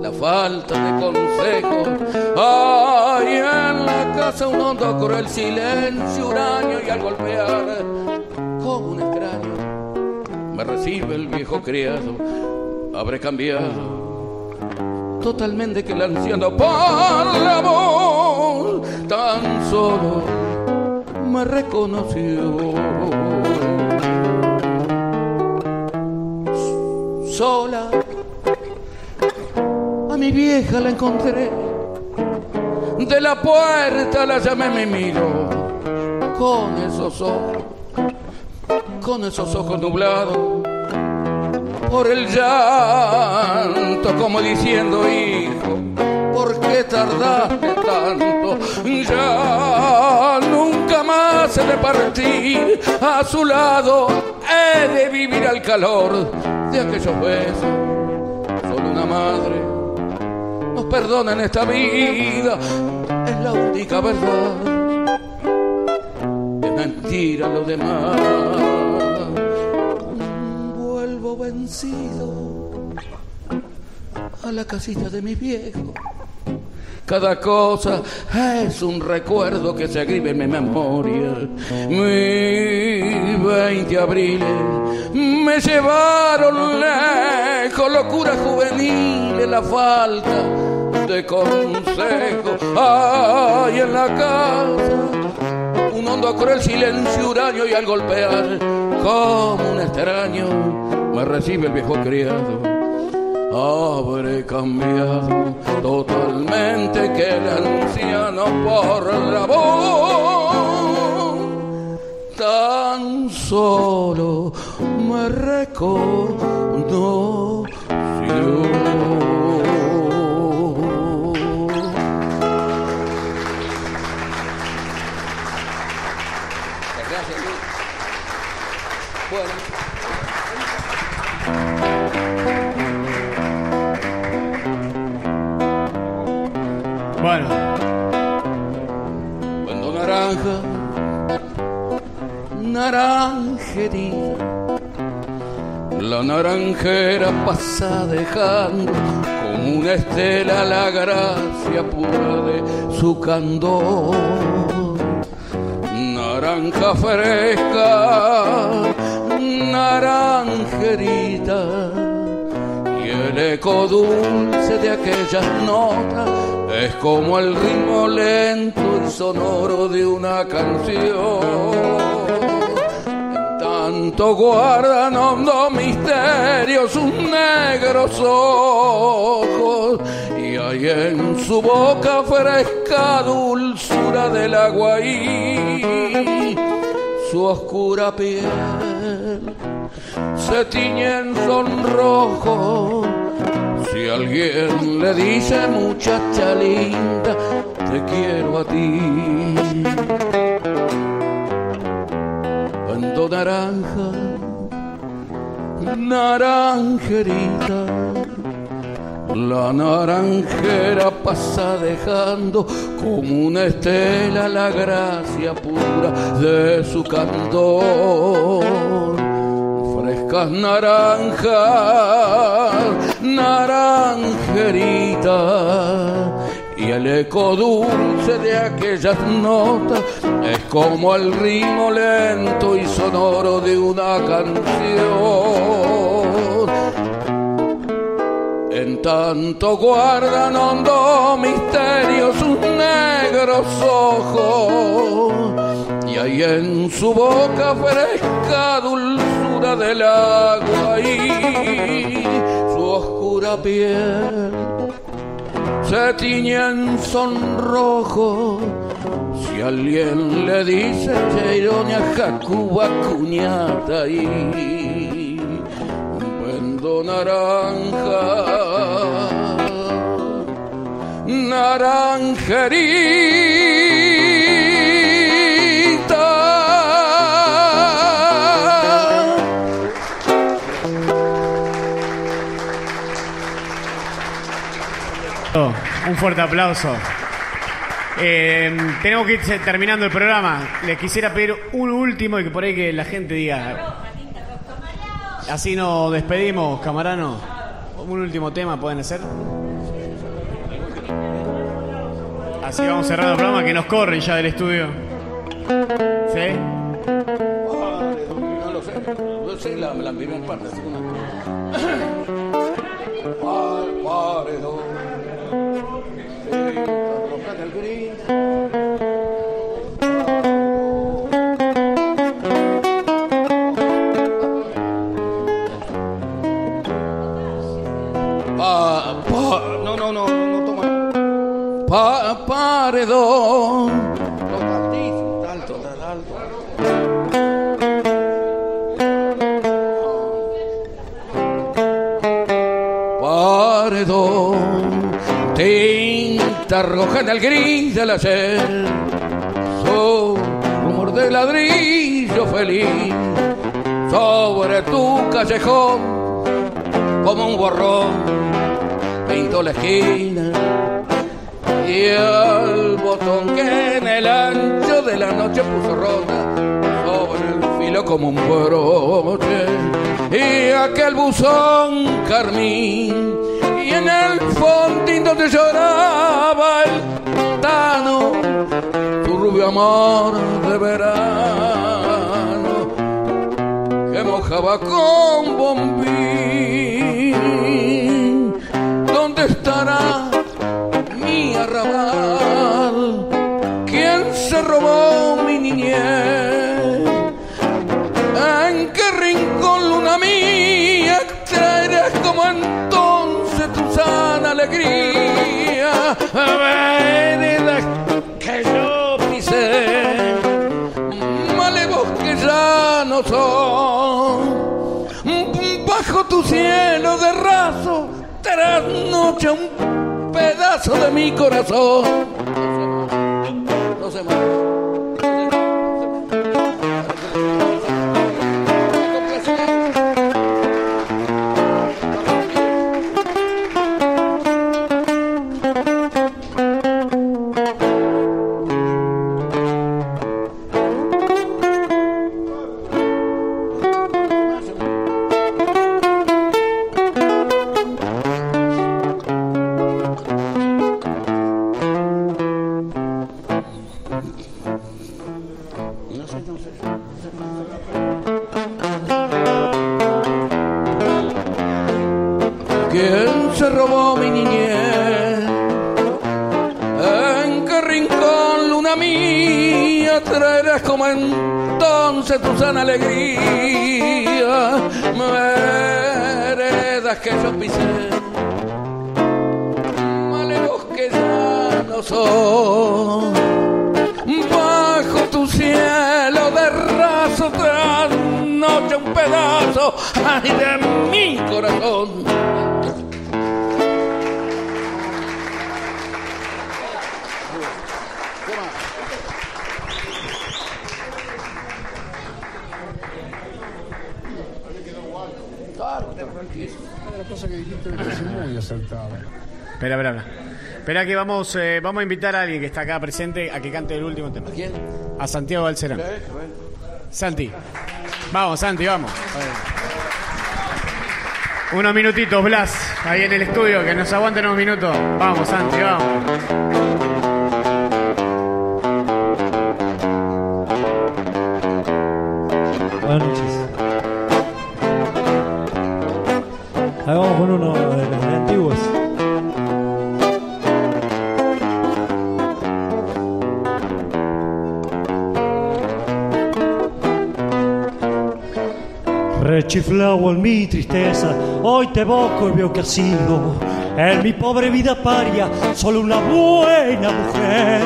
Speaker 12: la falta de consejos. Ay, en la casa un hondo cruel silencio, huraño y al golpear como un extraño recibe el viejo criado. Habré cambiado totalmente que el anciano por la voz tan solo me reconoció. Sola a mi vieja la encontré. De la puerta la llamé, me miró con esos ojos, con esos ojos nublados por el llanto, como diciendo, hijo, ¿por qué tardaste tanto? Ya nunca más he de partir a su lado, he de vivir al calor de aquellos besos. Solo una madre nos perdona en esta vida, es la única verdad. Es mentira lo demás. Vencido a la casita de mi viejo. Cada cosa es un recuerdo que se agribe en mi memoria. Mi 20 abriles me llevaron lejos, locura juvenil, la falta de consejo. Ay, en la casa, un hondo cruel silencio huraño y al golpear como un extraño recibe el viejo criado. Habré cambiado totalmente que el anciano por la voz tan solo me reconoció. Bueno. Cuando naranja, naranjerita, la naranjera pasa dejando como una estela la gracia pura de su candor. Naranja fresca, naranjerita, y el eco dulce de aquellas notas es como el ritmo lento y sonoro de una canción. En tanto guardan hondo misterio sus negros ojos y hay en su boca fresca dulzura del agua y su oscura piel se tiñe en sonrojo si alguien le dice muchacha linda te quiero a ti cuando naranja, naranjerita, la naranjera pasa dejando como una estela la gracia pura de su candor. Frescas naranjas, naranjerita y el eco dulce de aquellas notas es como el ritmo lento y sonoro de una canción. En tanto guardan hondo misterio sus negros ojos y hay en su boca fresca del agua y su oscura piel se tiñe en sonrojo. Si alguien le dice Cheironia Jacuba cuñata y vendo naranja, naranjerita.
Speaker 11: Un fuerte aplauso. Eh, tenemos que ir terminando el programa. Les quisiera pedir un último y que por ahí que la gente diga. Así nos despedimos, camarano. Un último tema, ¿pueden hacer? Así vamos cerrando el programa que nos corren ya del estudio. ¿Sí?
Speaker 12: No lo sé, no sé la, la primera parte. Pa- paredón. No, no, no, no toma. Pa, paredón. En el gris del ayer, su rumor de ladrillo feliz. Sobre tu callejón, como un borrón, pintó la esquina. Y el botón que en el ancho de la noche puso ronda sobre el filo como un broche. Y aquel buzón carmín en el fondín donde lloraba el tano tu rubio amor de verano que mojaba con bombín ¿Dónde estará mi arrabal? ¿Quién se robó mi niñez? ¿En qué rincón, luna mía, traerás como sana alegría? Veredas que yo pisé, malevos que ya no son. Bajo tu cielo de raso, trasnocha un pedazo de mi corazón. No se entonces tu sana alegría,
Speaker 11: Espera que vamos, eh, vamos a invitar a alguien que está acá presente a que cante el último tema. ¿A
Speaker 12: quién?
Speaker 11: A Santiago Balcerán. Santi. Vamos, Santi, vamos. Unos minutitos, Blas, ahí en el estudio, que nos aguanten unos minutos. Vamos, Santi, vamos.
Speaker 20: En mi tristeza, hoy te evoco y veo que has sido en mi pobre vida paria solo una buena mujer.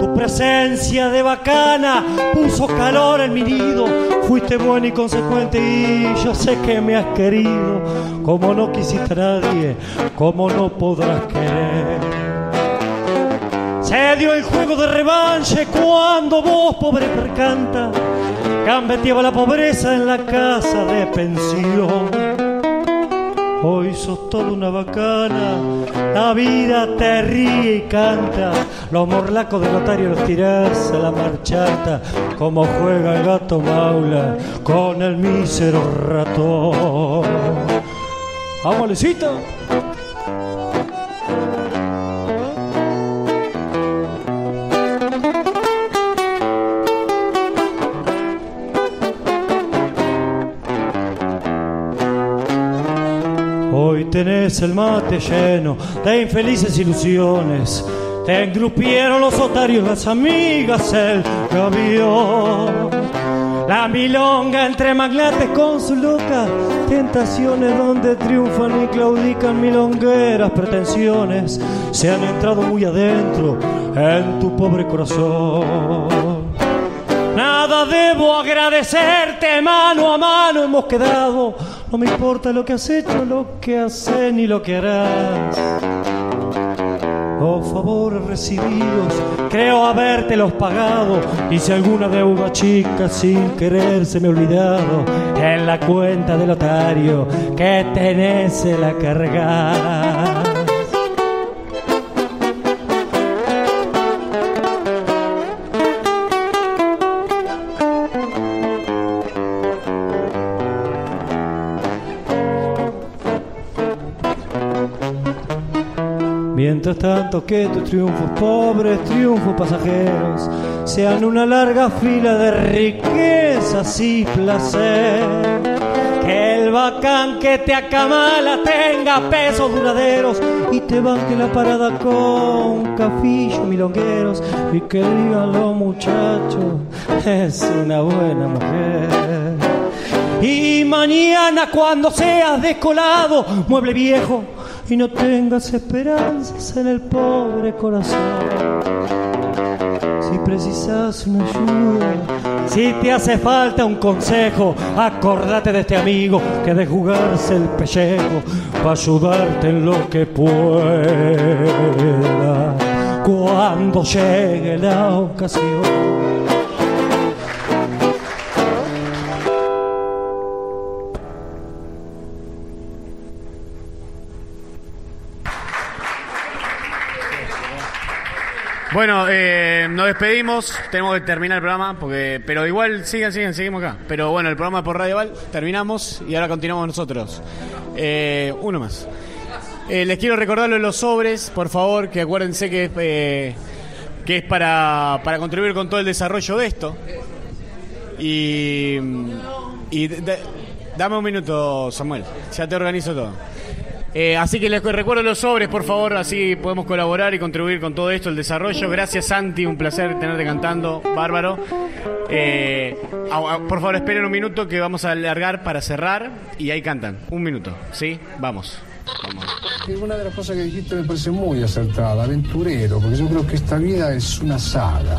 Speaker 20: Tu presencia de bacana puso calor en mi nido. Fuiste buena y consecuente y yo sé que me has querido. Como no quisiste a nadie, como no podrás querer. Se dio el juego de revanche cuando vos, pobre percanta, gambeteaba la pobreza en la casa de pensión. Hoy sos toda una bacana, la vida te ríe y canta. Los morlacos de notario los tirás a la marchata, como juega el gato maula con el mísero ratón. ¡Vamos! El mate lleno de infelices ilusiones. Te engrupieron los otarios, las amigas, el gavión. La milonga entre magnates con sus locas tentaciones donde triunfan y claudican milongueras pretensiones. Se han entrado muy adentro en tu pobre corazón. Nada debo agradecerte, mano a mano hemos quedado. No me importa lo que has hecho, lo que haces ni lo que harás. Los favores recibidos, creo habértelos pagado. Y si alguna deuda chica sin querer se me ha olvidado, en la cuenta del otario que tenés la cargas. Mientras tanto que tus triunfos pobres, triunfos pasajeros, sean una larga fila de riquezas y placer. Que el bacán que te acamala tenga pesos duraderos y te banque la parada con cafillos milongueros y que digan los muchachos, es una buena mujer. Y mañana cuando seas descolado, mueble viejo, y no tengas esperanzas en el pobre corazón. Si precisas una ayuda, si te hace falta un consejo, acordate de este amigo que de jugarse el pellejo va ayudarte en lo que pueda. Cuando llegue la ocasión.
Speaker 11: Bueno, eh, nos despedimos, tenemos que terminar el programa, porque, pero igual sigan, sigan, seguimos acá. Pero bueno, el programa por Radio Val terminamos y ahora continuamos nosotros. Eh, uno más. Eh, les quiero recordar lo de los sobres, por favor, que acuérdense que es, eh, que es para, para contribuir con todo el desarrollo de esto. Y, y d- d- dame un minuto, Samuel, ya te organizo todo. Eh, así que les recuerdo los sobres, por favor, así podemos colaborar y contribuir con todo esto, el desarrollo. Gracias, Santi, un placer tenerte cantando, bárbaro. Eh, por favor, esperen un minuto que vamos a alargar para cerrar y ahí cantan. Un minuto, ¿sí? Vamos.
Speaker 10: Una de las cosas que dijiste me parece muy acertada, aventurero, porque yo creo que esta vida es una saga,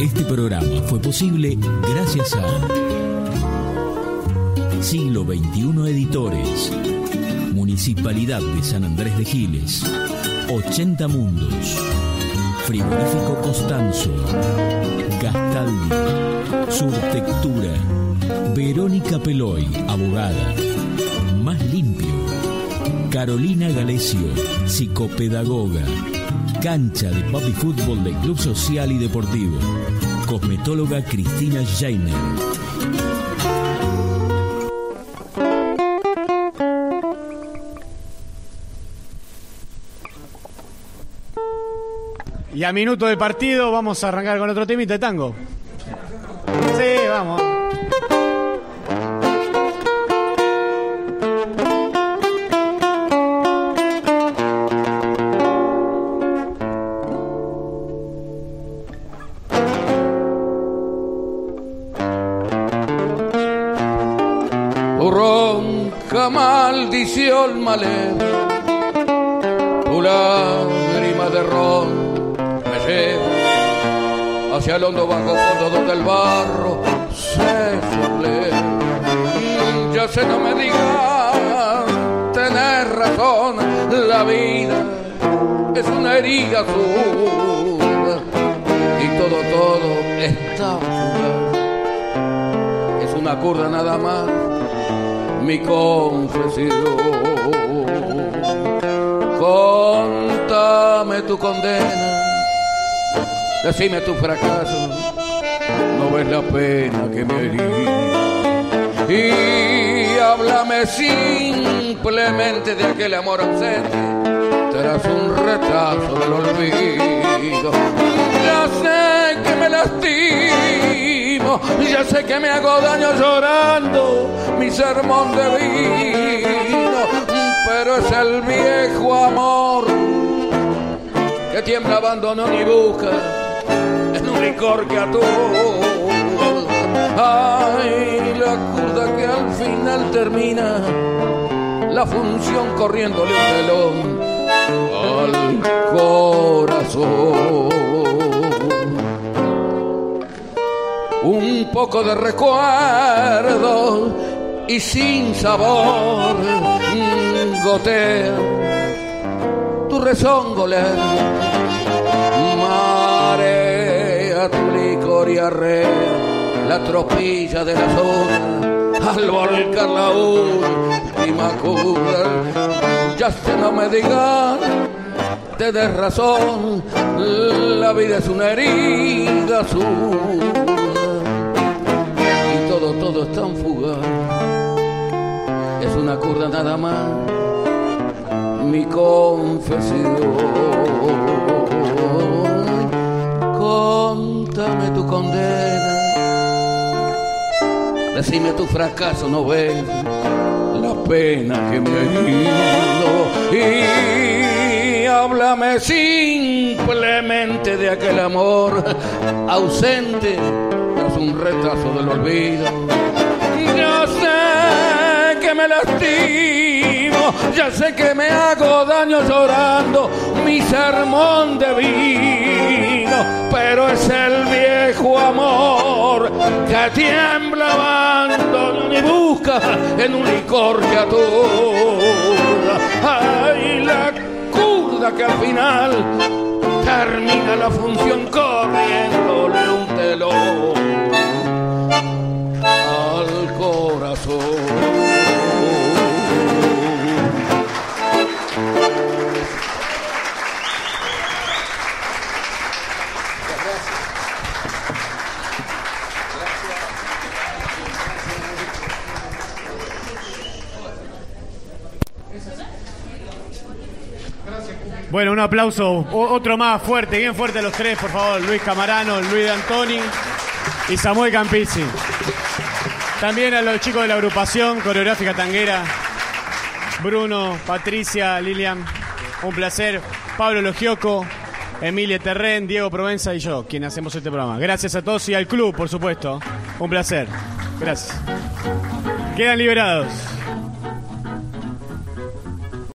Speaker 1: Este programa fue posible gracias a Siglo XXI Editores, Municipalidad de San Andrés de Giles, 80 Mundos, Frigorífico Costanzo, Gastaldi, Surtectura, Verónica Peloy, abogada, Más Limpio, Carolina Galecio, psicopedagoga, cancha de papi fútbol del Club Social y Deportivo, cosmetóloga Cristina Jainer.
Speaker 11: Y a minuto de partido vamos a arrancar con otro temita de tango. Sí, vamos.
Speaker 12: Malé, tu de ron me lleva hacia el hondo bajo fondo donde el barro se subleva. Ya sé, no me digas, tenés razón, la vida es una herida azul y todo, todo está es una curda nada más, mi confesión. Contame tu condena, decime tu fracaso, no ves la pena que me herí. Y háblame simplemente de aquel amor ausente, tras un retraso del olvido. Ya sé que me lastimo, ya sé que me hago daño llorando mi sermón de vino, pero es el viejo amor que tiembla, abandono ni busca en un licor que atura. Ay, la curda que al final termina la función corriéndole un telón al corazón. Un poco de recuerdo y sin sabor mm, gotea tu rezongo marea tu licor y arrea la tropilla de la zona. Al volcar la última cura ya se no me digan te des razón. La vida es una herida azul todo es tan fugaz es una curda nada más mi confesión. Contame tu condena, decime tu fracaso, no ves la pena que me ha ido y háblame simplemente de aquel amor ausente tras un retraso del olvido. Me lastimo, ya sé que me hago daño llorando mi sermón de vino, pero es el viejo amor que tiembla abandono y busca en un licor que atura. Ay, la curda que al final termina la función corriéndole un telón
Speaker 11: Bueno, un aplauso, otro más fuerte, bien fuerte a los tres, por favor. Luis Camarano, Luis Antoni y Samuel Campisi. También a los chicos de la agrupación coreográfica tanguera, Bruno, Patricia, Lilian, un placer. Pablo Logioco, Emilia Terren, Diego Provenza y yo, quien hacemos este programa. Gracias a todos y al club, por supuesto. Un placer. Gracias. Quedan liberados.